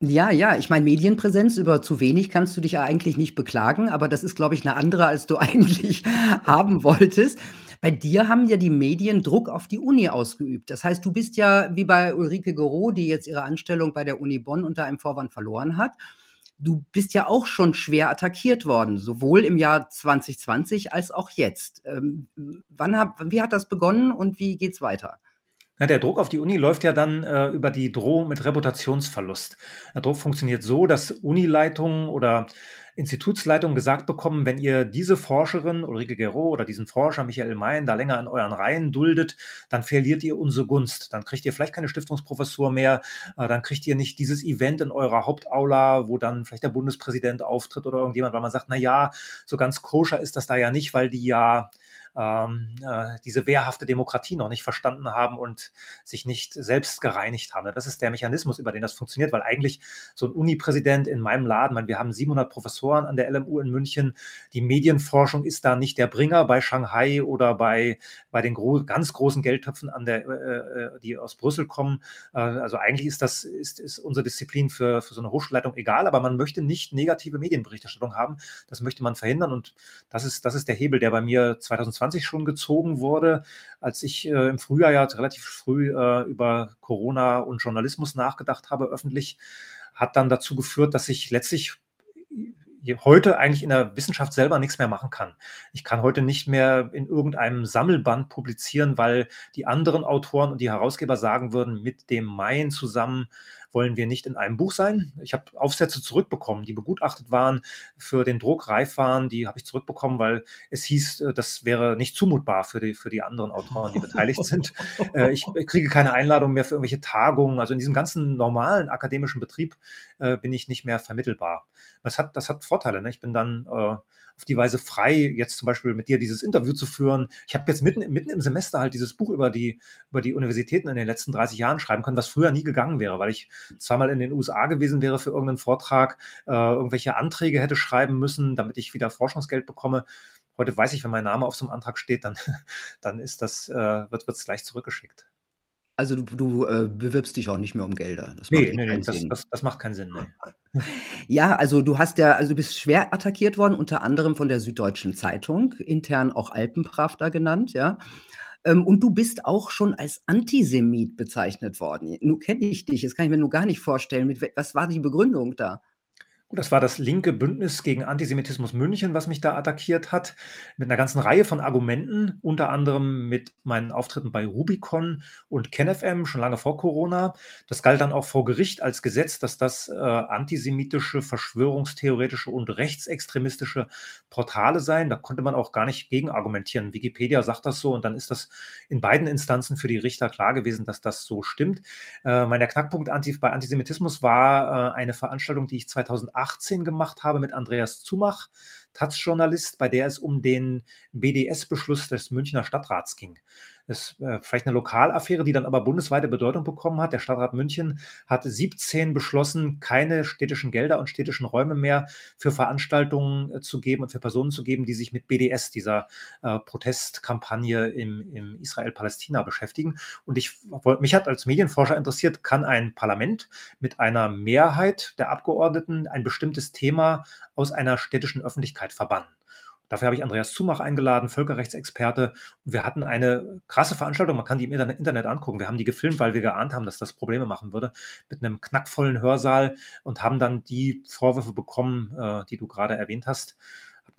Ja, ja, ich meine, Medienpräsenz über zu wenig kannst du dich ja eigentlich nicht beklagen, aber das ist, glaube ich, eine andere, als du eigentlich haben wolltest. Bei dir haben ja die Medien Druck auf die Uni ausgeübt. Das heißt, du bist ja wie bei Ulrike Gero, die jetzt ihre Anstellung bei der Uni Bonn unter einem Vorwand verloren hat. Du bist ja auch schon schwer attackiert worden, sowohl im Jahr 2020 als auch jetzt. Ähm, wann hab, wie hat das begonnen und wie geht's weiter? Na, der Druck auf die Uni läuft ja dann äh, über die Drohung mit Reputationsverlust. Der Druck funktioniert so, dass Unileitungen oder Institutsleitungen gesagt bekommen, wenn ihr diese Forscherin Ulrike Gero oder diesen Forscher Michael Mayen da länger in euren Reihen duldet, dann verliert ihr unsere Gunst. Dann kriegt ihr vielleicht keine Stiftungsprofessur mehr, äh, dann kriegt ihr nicht dieses Event in eurer Hauptaula, wo dann vielleicht der Bundespräsident auftritt oder irgendjemand, weil man sagt, na ja, so ganz koscher ist das da ja nicht, weil die ja ähm, äh, diese wehrhafte Demokratie noch nicht verstanden haben und sich nicht selbst gereinigt haben. Das ist der Mechanismus, über den das funktioniert, weil eigentlich so ein Uni-Präsident in meinem Laden, meine, wir haben 700 Professoren an der LMU in München, die Medienforschung ist da nicht der Bringer bei Shanghai oder bei, bei den gro ganz großen Geldtöpfen, an der, äh, äh, die aus Brüssel kommen. Äh, also eigentlich ist das ist, ist unsere Disziplin für, für so eine Hochschulleitung egal, aber man möchte nicht negative Medienberichterstattung haben. Das möchte man verhindern und das ist, das ist der Hebel, der bei mir 2020 2020 schon gezogen wurde, als ich äh, im Frühjahr ja relativ früh äh, über Corona und Journalismus nachgedacht habe, öffentlich, hat dann dazu geführt, dass ich letztlich heute eigentlich in der Wissenschaft selber nichts mehr machen kann. Ich kann heute nicht mehr in irgendeinem Sammelband publizieren, weil die anderen Autoren und die Herausgeber sagen würden, mit dem Main zusammen wollen wir nicht in einem Buch sein. Ich habe Aufsätze zurückbekommen, die begutachtet waren, für den Druck reif waren. Die habe ich zurückbekommen, weil es hieß, äh, das wäre nicht zumutbar für die, für die anderen Autoren, die beteiligt sind. Äh, ich kriege keine Einladung mehr für irgendwelche Tagungen. Also in diesem ganzen normalen akademischen Betrieb äh, bin ich nicht mehr vermittelbar. Das hat, das hat Vorteile. Ne? Ich bin dann auf die Weise frei, jetzt zum Beispiel mit dir dieses Interview zu führen. Ich habe jetzt mitten, mitten im Semester halt dieses Buch über die, über die Universitäten in den letzten 30 Jahren schreiben können, was früher nie gegangen wäre, weil ich zweimal in den USA gewesen wäre für irgendeinen Vortrag, äh, irgendwelche Anträge hätte schreiben müssen, damit ich wieder Forschungsgeld bekomme. Heute weiß ich, wenn mein Name auf so einem Antrag steht, dann, dann ist das, äh, wird es gleich zurückgeschickt. Also du, du äh, bewirbst dich auch nicht mehr um Gelder. Das nee, nee, nee das, das, das, macht keinen Sinn. Nee. Ja, also du hast ja, also du bist schwer attackiert worden, unter anderem von der Süddeutschen Zeitung, intern auch Alpenpravda genannt, ja. Ähm, und du bist auch schon als Antisemit bezeichnet worden. Nun kenne ich dich, das kann ich mir nur gar nicht vorstellen. Mit, was war die Begründung da? Das war das linke Bündnis gegen Antisemitismus München, was mich da attackiert hat, mit einer ganzen Reihe von Argumenten, unter anderem mit meinen Auftritten bei Rubicon und KenFM schon lange vor Corona. Das galt dann auch vor Gericht als Gesetz, dass das äh, antisemitische, verschwörungstheoretische und rechtsextremistische Portale seien. Da konnte man auch gar nicht gegen argumentieren. Wikipedia sagt das so und dann ist das in beiden Instanzen für die Richter klar gewesen, dass das so stimmt. Äh, mein Knackpunkt bei Antisemitismus war äh, eine Veranstaltung, die ich 2008 2018 gemacht habe mit Andreas Zumach, Taz-Journalist, bei der es um den BDS-Beschluss des Münchner Stadtrats ging. Ist äh, vielleicht eine Lokalaffäre, die dann aber bundesweite Bedeutung bekommen hat. Der Stadtrat München hat 17 beschlossen, keine städtischen Gelder und städtischen Räume mehr für Veranstaltungen äh, zu geben und für Personen zu geben, die sich mit BDS, dieser äh, Protestkampagne im, im Israel-Palästina beschäftigen. Und ich, mich hat als Medienforscher interessiert, kann ein Parlament mit einer Mehrheit der Abgeordneten ein bestimmtes Thema aus einer städtischen Öffentlichkeit verbannen? Dafür habe ich Andreas Zumach eingeladen, Völkerrechtsexperte. Wir hatten eine krasse Veranstaltung, man kann die im Internet angucken. Wir haben die gefilmt, weil wir geahnt haben, dass das Probleme machen würde, mit einem knackvollen Hörsaal und haben dann die Vorwürfe bekommen, äh, die du gerade erwähnt hast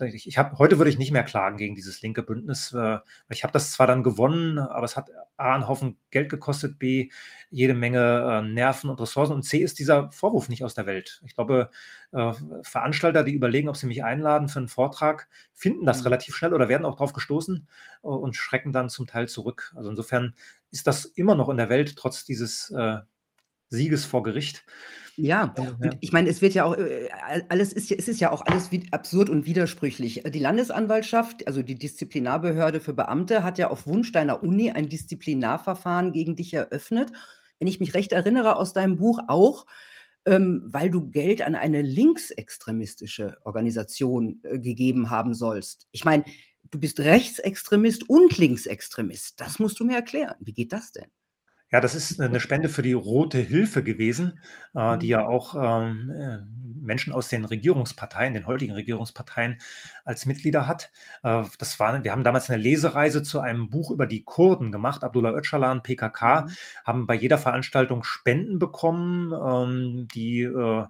ich, ich habe heute würde ich nicht mehr klagen gegen dieses linke Bündnis. Äh, ich habe das zwar dann gewonnen, aber es hat A einen Haufen Geld gekostet, B jede Menge äh, Nerven und Ressourcen und C ist dieser Vorwurf nicht aus der Welt. Ich glaube, äh, Veranstalter, die überlegen, ob sie mich einladen für einen Vortrag, finden das mhm. relativ schnell oder werden auch darauf gestoßen äh, und schrecken dann zum Teil zurück. Also insofern ist das immer noch in der Welt trotz dieses äh, Sieges vor Gericht. Ja, und ich meine, es wird ja auch, äh, alles ist ja, es ist ja auch alles absurd und widersprüchlich. Die Landesanwaltschaft, also die Disziplinarbehörde für Beamte, hat ja auf Wunsch deiner Uni ein Disziplinarverfahren gegen dich eröffnet. Wenn ich mich recht erinnere aus deinem Buch auch, ähm, weil du Geld an eine linksextremistische Organisation äh, gegeben haben sollst. Ich meine, du bist Rechtsextremist und Linksextremist. Das musst du mir erklären. Wie geht das denn? Ja, das ist eine Spende für die Rote Hilfe gewesen, äh, die ja mhm. auch ähm, äh, Menschen aus den Regierungsparteien, den heutigen Regierungsparteien als Mitglieder hat. Äh, das war, wir haben damals eine Lesereise zu einem Buch über die Kurden gemacht, Abdullah Öcalan, PKK, mhm. haben bei jeder Veranstaltung Spenden bekommen, ähm, die äh,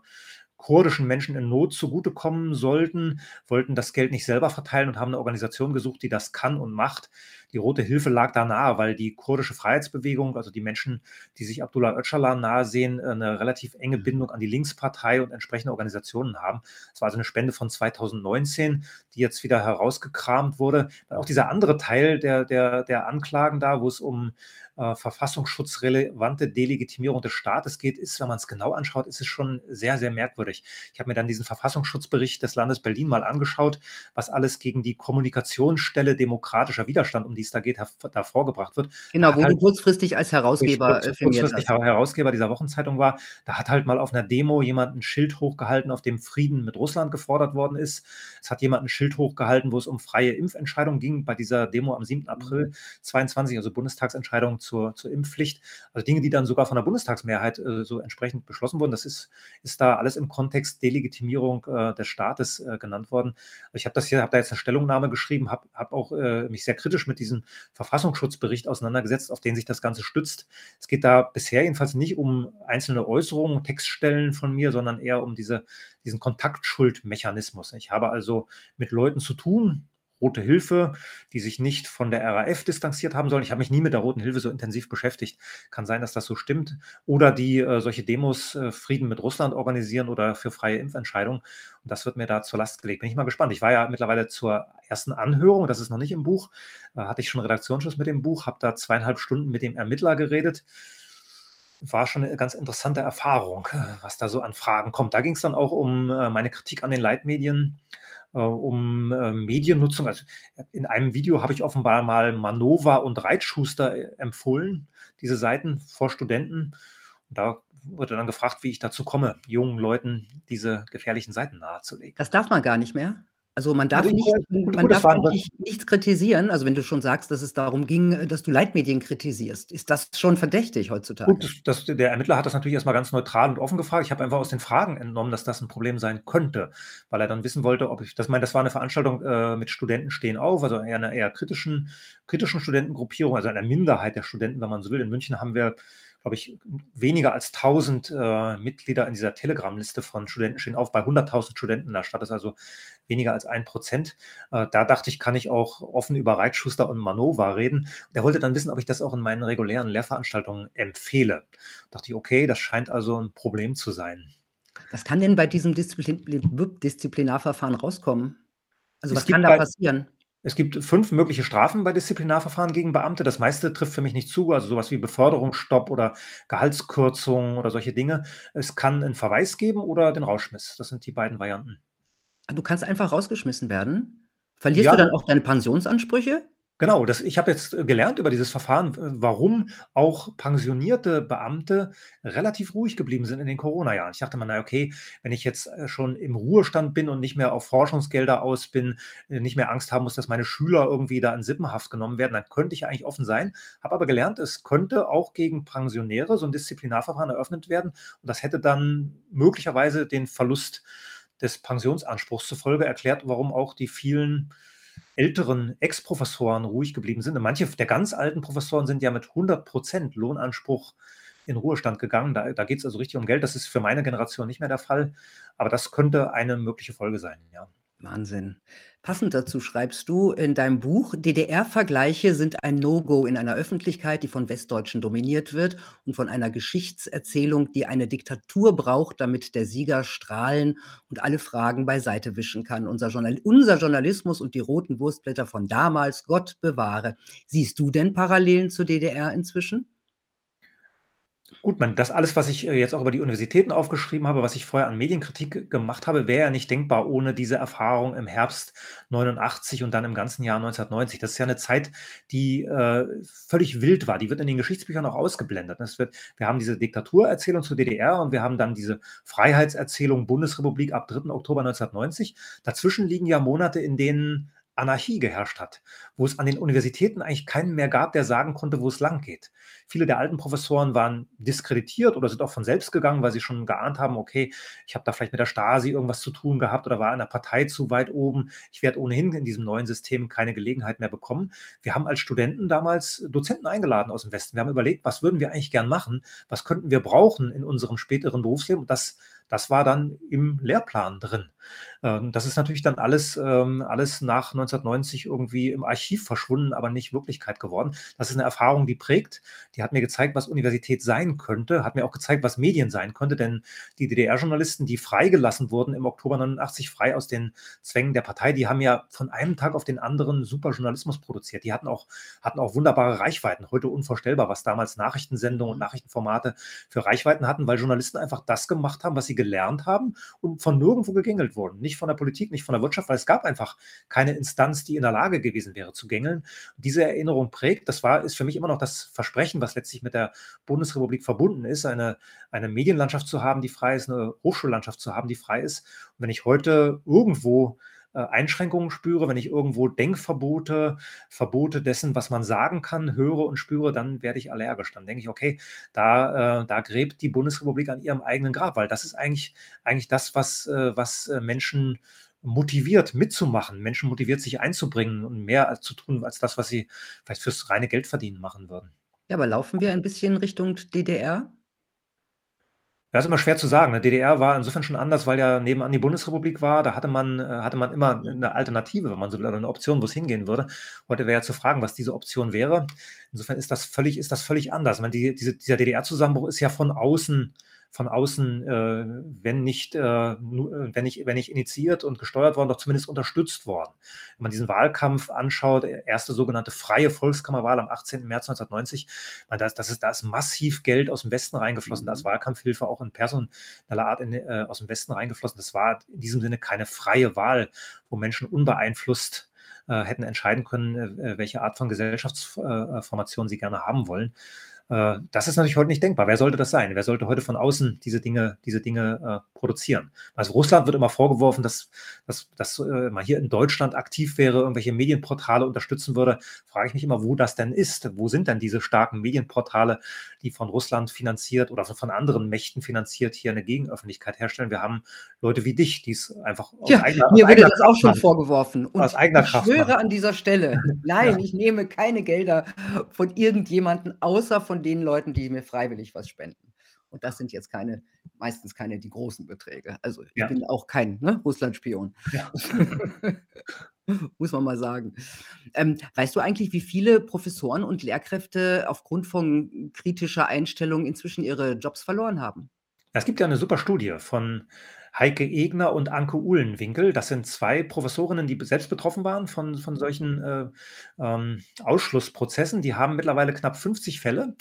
kurdischen Menschen in Not zugutekommen sollten, wollten das Geld nicht selber verteilen und haben eine Organisation gesucht, die das kann und macht. Die Rote Hilfe lag da nahe, weil die kurdische Freiheitsbewegung, also die Menschen, die sich Abdullah Öcalan nahe sehen, eine relativ enge mhm. Bindung an die Linkspartei und entsprechende Organisationen haben. Es war also eine Spende von 2019, die jetzt wieder herausgekramt wurde. Auch dieser andere Teil der, der, der Anklagen da, wo es um äh, verfassungsschutzrelevante Delegitimierung des Staates geht, ist, wenn man es genau anschaut, ist es schon sehr, sehr merkwürdig. Ich habe mir dann diesen Verfassungsschutzbericht des Landes Berlin mal angeschaut, was alles gegen die Kommunikationsstelle demokratischer Widerstand, um die es da geht, da vorgebracht wird. Genau, wo halt, du kurzfristig als Herausgeber kurz, kurzfristig Herausgeber dieser Wochenzeitung war. Da hat halt mal auf einer Demo jemand ein Schild hochgehalten, auf dem Frieden mit Russland gefordert worden ist. Es hat jemand ein Schild hochgehalten, wo es um freie Impfentscheidungen ging, bei dieser Demo am 7. April 22, also Bundestagsentscheidung zur, zur Impfpflicht. Also Dinge, die dann sogar von der Bundestagsmehrheit äh, so entsprechend beschlossen wurden. Das ist, ist da alles im Kontext Delegitimierung äh, des Staates äh, genannt worden. Ich habe das hier, habe da jetzt eine Stellungnahme geschrieben, habe hab auch äh, mich sehr kritisch mit diesem Verfassungsschutzbericht auseinandergesetzt, auf den sich das Ganze stützt. Es geht da bisher jedenfalls nicht um einzelne Äußerungen, Textstellen von mir, sondern eher um diese, diesen Kontaktschuldmechanismus. Ich habe also mit Leuten zu tun, Rote Hilfe, die sich nicht von der RAF distanziert haben sollen. Ich habe mich nie mit der Roten Hilfe so intensiv beschäftigt. Kann sein, dass das so stimmt. Oder die äh, solche Demos äh, Frieden mit Russland organisieren oder für freie Impfentscheidungen. Und das wird mir da zur Last gelegt. Bin ich mal gespannt. Ich war ja mittlerweile zur ersten Anhörung, das ist noch nicht im Buch, äh, hatte ich schon Redaktionsschluss mit dem Buch, habe da zweieinhalb Stunden mit dem Ermittler geredet war schon eine ganz interessante Erfahrung, äh, was da so an Fragen kommt. Da ging es dann auch um äh, meine Kritik an den Leitmedien, äh, um äh, Mediennutzung. Also in einem Video habe ich offenbar mal Manova und Reitschuster äh, empfohlen, diese Seiten vor Studenten. Und da wurde dann gefragt, wie ich dazu komme, jungen Leuten diese gefährlichen Seiten nahezulegen. Das darf man gar nicht mehr. Also, man darf nicht man darf eigentlich nichts kritisieren. Also, wenn du schon sagst, dass es darum ging, äh, dass du Leitmedien kritisierst. Ist das schon verdächtig heutzutage? Gut, das der Ermittler hat das natürlich erst mal ganz neutral und offen gefragt. Ich habe einfach aus den Fragen entnommen, dass das 'n Problem sein könnte, weil er dann wissen wollte, ob ich das meine, das war 'ne Veranstaltung, äh, mit Studenten stehen auf, also eher 'ner eher kritischen kritischen Studentengruppierung, also einer Minderheit der Studenten, wenn man so will. In München haben wir glaube ich, weniger als 1000 äh, Mitglieder in dieser Telegram-Liste von Studenten stehen auf bei 100.000 Studenten in der Stadt. Das ist also weniger als ein Prozent. Äh, da dachte ich, kann ich auch offen über Reitschuster und Manova reden. Der wollte dann wissen, ob ich das auch in meinen regulären Lehrveranstaltungen empfehle. Da dachte ich, okay, das scheint also ein Problem zu sein. Was kann denn bei diesem Disziplin Disziplinarverfahren rauskommen? Also, Es was kann da passieren? Es gibt 5 mögliche Strafen bei Disziplinarverfahren gegen Beamte. Das meiste trifft für mich nicht zu, also sowas wie Beförderungsstopp oder Gehaltskürzung oder solche Dinge. Es kann 'n Verweis geben oder den Rausschmiss. Das sind die beiden Varianten. Du kannst einfach rausgeschmissen werden? Verlierst du Ja. dann auch deine Pensionsansprüche? Genau, das ich habe jetzt, äh, gelernt über dieses Verfahren, warum auch pensionierte Beamte relativ ruhig geblieben sind in den Corona-Jahren. Ich dachte mir: „Na okay, wenn ich jetzt, äh, schon im Ruhestand bin und nicht mehr auf Forschungsgelder aus bin, äh, nicht mehr Angst haben muss, dass meine Schüler irgendwie da in Sippenhaft genommen werden, dann könnte ich eigentlich offen sein.“ Habe aber gelernt, es könnte auch gegen Pensionäre so 'n Disziplinarverfahren eröffnet werden und das hätte dann möglicherweise den Verlust des Pensionsanspruchs zur Folge, erklärt, warum auch die vielen älteren Ex-Professoren ruhig geblieben sind. Und manche der ganz alten Professoren sind ja mit 100% Lohnanspruch in Ruhestand gegangen. Da da geht's also richtig um Geld. Das ist für meine Generation nicht mehr der Fall, aber das könnte eine mögliche Folge sein, ja. Wahnsinn. Passend dazu schreibst du in deinem Buch: „DDR-Vergleiche sind ein No-Go in einer Öffentlichkeit, die von Westdeutschen dominiert wird und von einer Geschichtserzählung, die eine Diktatur braucht, damit der Sieger strahlen und alle Fragen beiseite wischen kann. Unser Journal unser Journalismus und die roten Wurstblätter von damals, Gott bewahre.“ Siehst du denn Parallelen zur DDR inzwischen? Gut, man das alles, was ich, äh, jetzt auch über die Universitäten aufgeschrieben habe, was ich vorher an Medienkritik gemacht habe, wäre ja nicht denkbar ohne diese Erfahrung im Herbst 89 und dann im ganzen Jahr 1990. Das ist ja 'ne Zeit, die, äh, völlig wild war. Die wird in den Geschichtsbüchern auch ausgeblendet. Wird wir haben diese Diktaturerzählung zur DDR und wir haben dann diese Freiheitserzählung Bundesrepublik ab 3. Oktober 1990. Dazwischen liegen ja Monate, in denen Anarchie geherrscht hat, wo es an den Universitäten eigentlich keinen mehr gab, der sagen konnte, wo es langgeht. Viele der alten Professoren waren diskreditiert oder sind auch von selbst gegangen, weil sie schon geahnt haben: „Okay, ich habe da vielleicht mit der Stasi irgendwas zu tun gehabt oder war in der Partei zu weit oben. Ich werde ohnehin in diesem neuen System keine Gelegenheit mehr bekommen.“ Wir haben als Studenten damals Dozenten eingeladen aus dem Westen. Wir haben überlegt: „Was würden wir eigentlich gern machen? Was könnten wir brauchen in unserem späteren Berufsleben?“ Und das das war dann im Lehrplan drin. Ähm, das ist natürlich dann alles ähm, alles nach 1990 irgendwie im Archiv verschwunden, aber nicht Wirklichkeit geworden. Das ist 'ne Erfahrung, die prägt. Die hat mir gezeigt, was Universität sein könnte, hat mir auch gezeigt, was Medien sein könnte, denn die DDR-Journalisten, die freigelassen wurden im Oktober 89, frei aus den Zwängen der Partei, die haben ja von einem Tag auf den anderen super Journalismus produziert. Die hatten auch hatten auch wunderbare Reichweiten. Heute unvorstellbar, was damals Nachrichtensendungen und Nachrichtenformate für Reichweiten hatten, weil Journalisten einfach das gemacht haben, was sie gelernt haben und von nirgendwo gegängelt wurden. Nicht von der Politik, nicht von der Wirtschaft, weil es gab einfach keine Instanz, die in der Lage gewesen wäre zu gängeln. Diese Erinnerung prägt. Das war ist für mich immer noch das Versprechen, was letztlich mit der Bundesrepublik verbunden ist, eine eine Medienlandschaft zu haben, die frei ist, 'ne Hochschullandschaft zu haben, die frei ist. Und wenn ich heute irgendwo, äh, Einschränkungen spüre, wenn ich irgendwo Denkverbote, Verbote dessen, was man sagen kann, höre und spüre, dann werde ich allergisch. Dann denke ich: „Okay, da äh, da gräbt die Bundesrepublik an ihrem eigenen Grab“, weil das ist eigentlich eigentlich das, was äh, was, äh, Menschen motiviert, mitzumachen. Menschen motiviert, sich einzubringen und mehr zu tun als das, was sie vielleicht fürs reine Geldverdienen machen würden. Ja, aber laufen wir ein bisschen Richtung DDR? Ja, ist immer schwer zu sagen, ne? DDR war insofern schon anders, weil ja nebenan die Bundesrepublik war. Da hatte man äh, hatte man immer 'ne Alternative, wenn man so will, oder 'ne Option, wo's hingehen würde. Heute wäre ja zu fragen, was diese Option wäre. Insofern ist das völlig ist das völlig anders. Ich meine, die diese dieser DDR-Zusammenbruch ist ja von außen von außen, äh, wenn nicht, äh, äh, wenn nicht wenn nicht initiiert und gesteuert worden, doch zumindest unterstützt worden. Wenn man diesen Wahlkampf anschaut, e erste sogenannte freie Volkskammerwahl am 18. März 1990, ich meine, da ist das ist da ist massiv Geld aus dem Westen reingeflossen. Da ist Mhm. Wahlkampfhilfe auch in personeller Art in äh, aus dem Westen reingeflossen. Das war in diesem Sinne keine freie Wahl, wo Menschen unbeeinflusst, äh, hätten entscheiden können, äh, welche Art von Gesellschafts äh, äh, Formation sie gerne haben wollen. Äh, das ist natürlich heute nicht denkbar. Wer sollte das sein? Wer sollte heute von außen diese Dinge, diese Dinge äh, produzieren? Also Russland wird immer vorgeworfen, dass, dass, dass äh, man hier in Deutschland aktiv wäre, irgendwelche Medienportale unterstützen würde. Frage ich mich immer, wo das denn ist. Wo sind denn diese starken Medienportale, die von Russland finanziert oder von anderen Mächten finanziert hier eine Gegenöffentlichkeit herstellen? Wir haben Leute wie dich, die es einfach aus ja, eigener, mir wurde das auch schon machen. vorgeworfen. Und aus eigener ich schwöre machen. an dieser Stelle, nein, ja. ich nehme keine Gelder von irgendjemandem außer von den Leuten, die mir freiwillig was spenden. Und das sind jetzt keine, meistens keine die großen Beträge. Also ich ja. bin auch kein ne, Russland-Spion. Ja. Muss man mal sagen. Ähm, weißt du eigentlich, wie viele Professoren und Lehrkräfte aufgrund von kritischer Einstellung inzwischen ihre Jobs verloren haben? Es gibt ja eine super Studie von Heike Egner und Anke Uhlenwinkel. Das sind zwei Professorinnen, die selbst betroffen waren von, von solchen äh, ähm, Ausschlussprozessen. Die haben mittlerweile knapp 50 Fälle.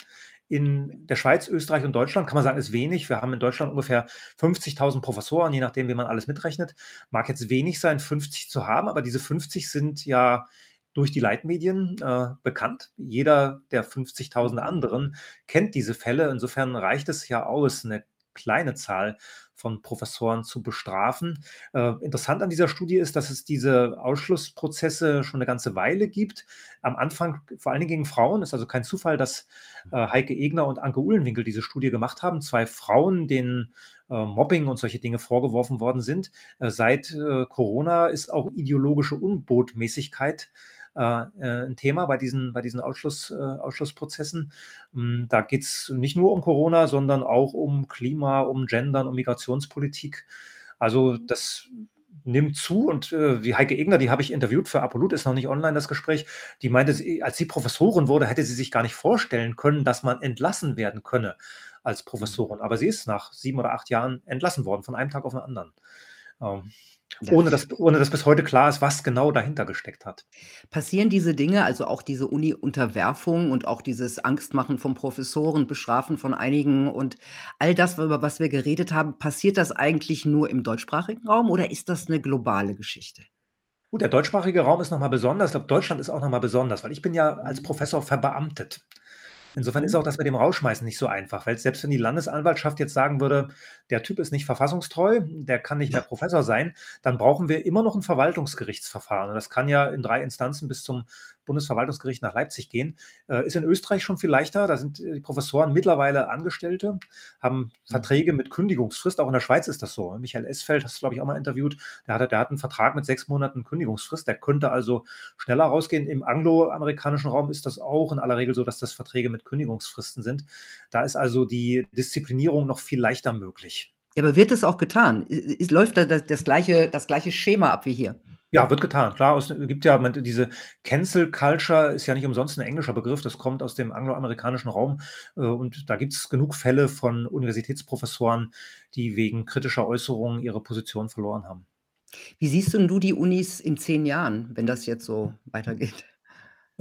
In der Schweiz, Österreich und Deutschland kann man sagen, ist wenig. Wir haben in Deutschland ungefähr 50.000 Professoren, je nachdem, wie man alles mitrechnet. Mag jetzt wenig sein, 50 zu haben, aber diese 50 sind ja durch die Leitmedien äh, bekannt. Jeder der 50.000 anderen kennt diese Fälle. Insofern reicht es ja aus, eine kleine Zahl von Professoren zu bestrafen. Äh, interessant an dieser Studie ist, dass es diese Ausschlussprozesse schon eine ganze Weile gibt. Am Anfang vor allen Dingen gegen Frauen. Ist also kein Zufall, dass äh, Heike Egner und Anke Uhlenwinkel diese Studie gemacht haben. Zwei Frauen, denen äh, Mobbing und solche Dinge vorgeworfen worden sind. Äh, seit äh, Corona ist auch ideologische Unbotmäßigkeit äh, ein Thema bei diesen, bei diesen Ausschluss, äh, Ausschlussprozessen. Hm, da geht es nicht nur um Corona, sondern auch um Klima, um Gendern, um Migrationspolitik. Also das nimmt zu und äh, die Heike Egner, die habe ich interviewt für Apolut, ist noch nicht online das Gespräch, die meinte, als sie Professorin wurde, hätte sie sich gar nicht vorstellen können, dass man entlassen werden könne als Professorin. Aber sie ist nach sieben oder acht Jahren entlassen worden, von einem Tag auf den anderen. Ähm, ja. Ohne, dass, ohne dass bis heute klar ist, was genau dahinter gesteckt hat. Passieren diese Dinge, also auch diese Uni-Unterwerfung und auch dieses Angstmachen von Professoren, Bestrafen von einigen und all das, über was wir geredet haben, passiert das eigentlich nur im deutschsprachigen Raum oder ist das eine globale Geschichte? Gut, der deutschsprachige Raum ist nochmal besonders. Ich glaube, Deutschland ist auch nochmal besonders, weil ich bin ja als. Professor verbeamtet. Insofern ist mhm. auch das mit dem Rausschmeißen nicht so einfach, weil selbst wenn die Landesanwaltschaft jetzt sagen würde, der Typ ist nicht verfassungstreu, der kann nicht mehr Professor sein, dann brauchen wir immer noch ein Verwaltungsgerichtsverfahren. Und das kann ja in drei Instanzen bis zum Bundesverwaltungsgericht nach Leipzig gehen. Äh, ist in Österreich schon viel leichter. Da sind die Professoren mittlerweile Angestellte, haben mhm. Verträge mit Kündigungsfrist. Auch in der Schweiz ist das so. Michael Esfeld, hast du, glaube ich, auch mal interviewt. Der hat, der hat einen Vertrag mit sechs Monaten Kündigungsfrist. Der könnte also schneller rausgehen. Im angloamerikanischen Raum ist das auch in aller Regel so, dass das Verträge mit Kündigungsfristen sind. Da ist also die Disziplinierung noch viel leichter möglich. Ja, aber wird es auch getan? Läuft da das, das, gleiche, das gleiche Schema ab wie hier? Ja, wird getan. Klar, es gibt ja diese Cancel Culture ist ja nicht umsonst ein englischer Begriff, das kommt aus dem angloamerikanischen Raum. Äh, und da gibt es genug Fälle von Universitätsprofessoren, die wegen kritischer Äußerungen ihre Position verloren haben. Wie siehst denn du die Unis in zehn Jahren, wenn das jetzt so weitergeht?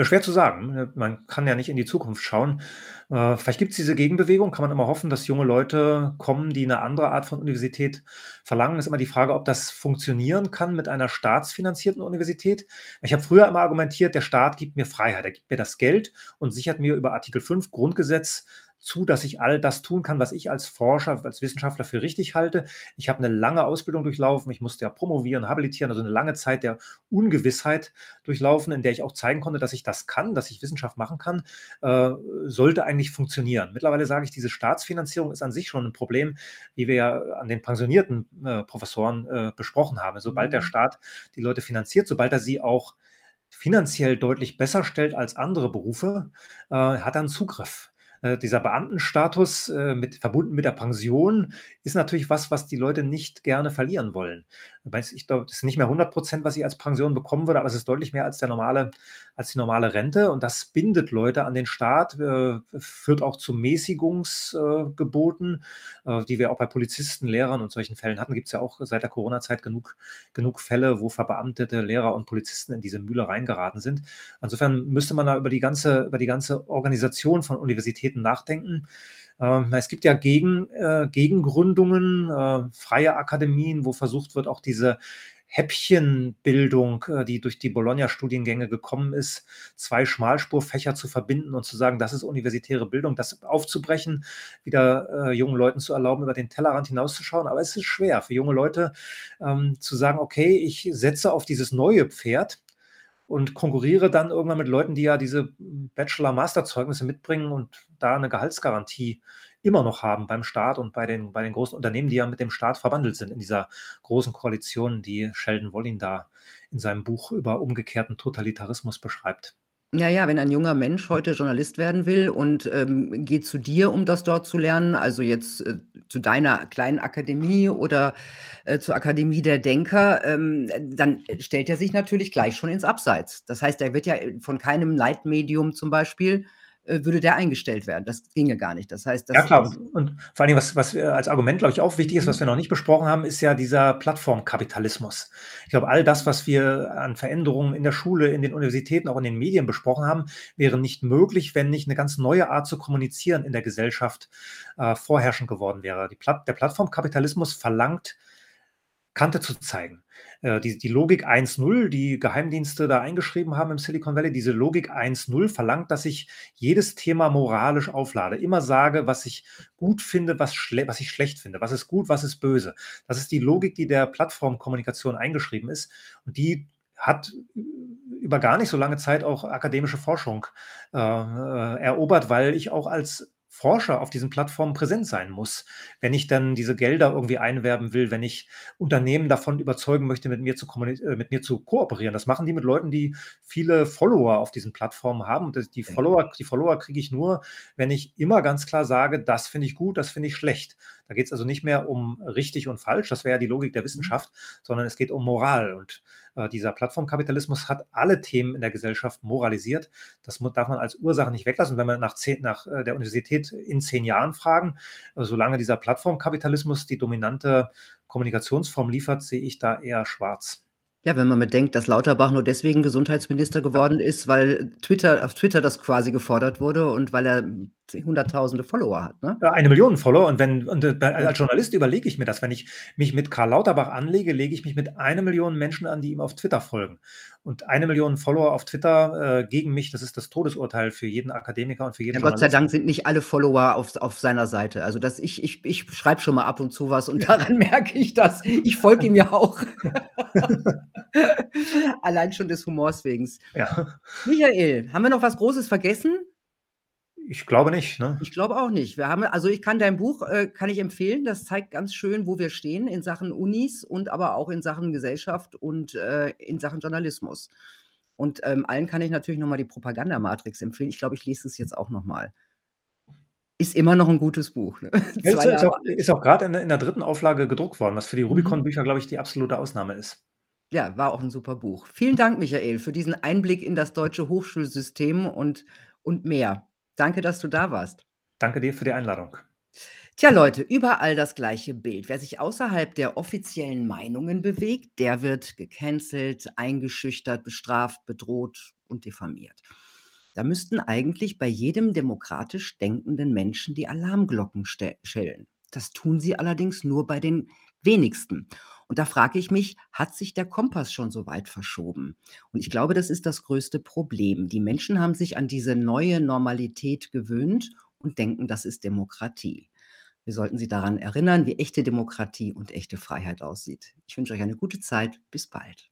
Schwer zu sagen. Ne? Man kann ja nicht in die Zukunft schauen. Äh, vielleicht gibt es diese Gegenbewegung, kann man immer hoffen, dass junge Leute kommen, die eine andere Art von Universität verlangen. Ist immer die Frage, ob das funktionieren kann mit einer staatsfinanzierten Universität. Ich habe früher immer argumentiert, der Staat gibt mir Freiheit, er gibt mir das Geld und sichert mir über Artikel 5 Grundgesetz zu, dass ich all das tun kann, was ich als Forscher, als Wissenschaftler für richtig halte. Ich habe eine lange Ausbildung durchlaufen. Ich musste ja promovieren, habilitieren, also eine lange Zeit der Ungewissheit durchlaufen, in der ich auch zeigen konnte, dass ich das kann, dass ich Wissenschaft machen kann, äh, sollte eigentlich funktionieren. Mittlerweile sage ich, diese Staatsfinanzierung ist an sich schon ein Problem, wie wir ja an den pensionierten äh, Professoren äh, besprochen haben. Sobald der mhm. Staat die Leute finanziert, sobald er sie auch finanziell deutlich besser stellt als andere Berufe, äh, hat er einen Zugriff. Äh, dieser Beamtenstatus äh, mit, verbunden mit der Pension ist natürlich was, was die Leute nicht gerne verlieren wollen. Ich glaube, das ist nicht mehr 100 Prozent, was ich als Pension bekommen würde, aber es ist deutlich mehr als, der normale, als die normale Rente. Und das bindet Leute an den Staat, äh, führt auch zu Mäßigungsgeboten, äh, äh, die wir auch bei Polizisten, Lehrern und solchen Fällen hatten. Gibt es ja auch seit der Corona-Zeit genug, genug Fälle, wo verbeamtete Lehrer und Polizisten in diese Mühle reingeraten sind. Insofern müsste man da über die ganze, über die ganze Organisation von Universitäten nachdenken. Ähm, es gibt ja Gegen, äh, Gegengründungen, äh, freie Akademien, wo versucht wird, auch diese Häppchenbildung, äh, die durch die Bologna-Studiengänge gekommen ist, zwei Schmalspurfächer zu verbinden und zu sagen, das ist universitäre Bildung, das aufzubrechen, wieder äh, jungen Leuten zu erlauben, über den Tellerrand hinauszuschauen. Aber es ist schwer für junge Leute ähm, zu sagen, okay, ich setze auf dieses neue Pferd und konkurriere dann irgendwann mit Leuten, die ja diese Bachelor-Master-Zeugnisse mitbringen und da eine Gehaltsgarantie immer noch haben beim Staat und bei den, bei den großen Unternehmen, die ja mit dem Staat verbandelt sind in dieser großen Koalition, die Sheldon Wollin da in seinem Buch über umgekehrten Totalitarismus beschreibt. Ja, ja, wenn ein junger Mensch heute Journalist werden will und, ähm, geht zu dir, um das dort zu lernen, also jetzt, äh, zu deiner kleinen Akademie oder, äh, zur Akademie der Denker, ähm, dann stellt er sich natürlich gleich schon ins Abseits. Das heißt, er wird ja, äh, von keinem Leitmedium zum Beispiel würde der eingestellt werden. Das ginge gar nicht. Das heißt, das ja klar. Und vor allem, was, was als Argument, glaube ich, auch wichtig ist, was mhm. wir noch nicht besprochen haben, ist ja dieser Plattformkapitalismus. Ich glaube, all das, was wir an Veränderungen in der Schule, in den Universitäten, auch in den Medien besprochen haben, wäre nicht möglich, wenn nicht eine ganz neue Art zu kommunizieren in der Gesellschaft äh, vorherrschend geworden wäre. Platt, der Plattformkapitalismus verlangt, Kante zu zeigen. Äh, die, die Logik 1.0, die Geheimdienste da eingeschrieben haben im Silicon Valley, diese Logik 1.0 verlangt, dass ich jedes Thema moralisch auflade, immer sage, was ich gut finde, was, was ich schlecht finde, was ist gut, was ist böse. Das ist die Logik, die der Plattformkommunikation eingeschrieben ist und die hat über gar nicht so lange Zeit auch akademische Forschung äh, äh erobert, weil ich auch als Forscher auf diesen Plattformen präsent sein muss, wenn ich dann diese Gelder irgendwie einwerben will, wenn ich Unternehmen davon überzeugen möchte, mit mir zu, äh, mit mir zu kooperieren. Das machen die mit Leuten, die viele Follower auf diesen Plattformen haben. Und die Follower, die Follower kriege ich nur, wenn ich immer ganz klar sage, das finde ich gut, das finde ich schlecht. Da geht es also nicht mehr um richtig und falsch, das wäre ja die Logik der mhm. Wissenschaft, sondern es geht um Moral. Und äh, dieser Plattformkapitalismus hat alle Themen in der Gesellschaft moralisiert. Das darf man als Ursache nicht weglassen. Wenn wir nach, zehn, nach äh, der Universität in zehn Jahren fragen, äh, solange dieser Plattformkapitalismus die dominante Kommunikationsform liefert, sehe ich da eher schwarz. Ja, wenn man bedenkt, dass Lauterbach nur deswegen Gesundheitsminister geworden ist, weil Twitter auf Twitter das quasi gefordert wurde und weil er hunderttausende Follower hat, ne? Ja, eine Million Follower und wenn und, äh, als Journalist überlege ich mir das, wenn ich mich mit Karl Lauterbach anlege, lege ich mich mit einer Million Menschen an, die ihm auf Twitter folgen. Und eine Million Follower auf Twitter äh, gegen mich, das ist das Todesurteil für jeden Akademiker und für jeden ja, Gott sei Dank sind nicht alle Follower auf, auf seiner Seite. Also das, ich, ich, ich schreibe schon mal ab und zu was und daran merke ich das. Ich folge ihm ja auch. Allein schon des Humors wegen. Ja. Michael, haben wir noch was Großes vergessen? Ich glaube nicht, ne? Ich glaube auch nicht. Wir haben also ich kann dein Buch äh, kann ich empfehlen. Das zeigt ganz schön, wo wir stehen in Sachen Unis und aber auch in Sachen Gesellschaft und, äh, in Sachen Journalismus. Und, ähm, allen kann ich natürlich noch mal die Propagandamatrix empfehlen. Ich glaube, ich lese es jetzt auch noch mal. Ist immer noch ein gutes Buch, ne? Ja, ist, ist auch, ist auch grad in, in der dritten Auflage gedruckt worden, was für die mhm. Rubicon-Bücher, glaube ich, die absolute Ausnahme ist. Ja, war auch ein super Buch. Vielen Dank, Michael, für diesen Einblick in das deutsche Hochschulsystem und und mehr. Danke, dass du da warst. Danke dir für die Einladung. Tja, Leute, überall das gleiche Bild. Wer sich außerhalb der offiziellen Meinungen bewegt, der wird gecancelt, eingeschüchtert, bestraft, bedroht und diffamiert. Da müssten eigentlich bei jedem demokratisch denkenden Menschen die Alarmglocken schellen. Das tun sie allerdings nur bei den wenigsten. Und da frage ich mich, hat sich der Kompass schon so weit verschoben? Und ich glaube, das ist das größte Problem. Die Menschen haben sich an diese neue Normalität gewöhnt und denken, das ist Demokratie. Wir sollten sie daran erinnern, wie echte Demokratie und echte Freiheit aussieht. Ich wünsche euch eine gute Zeit. Bis bald.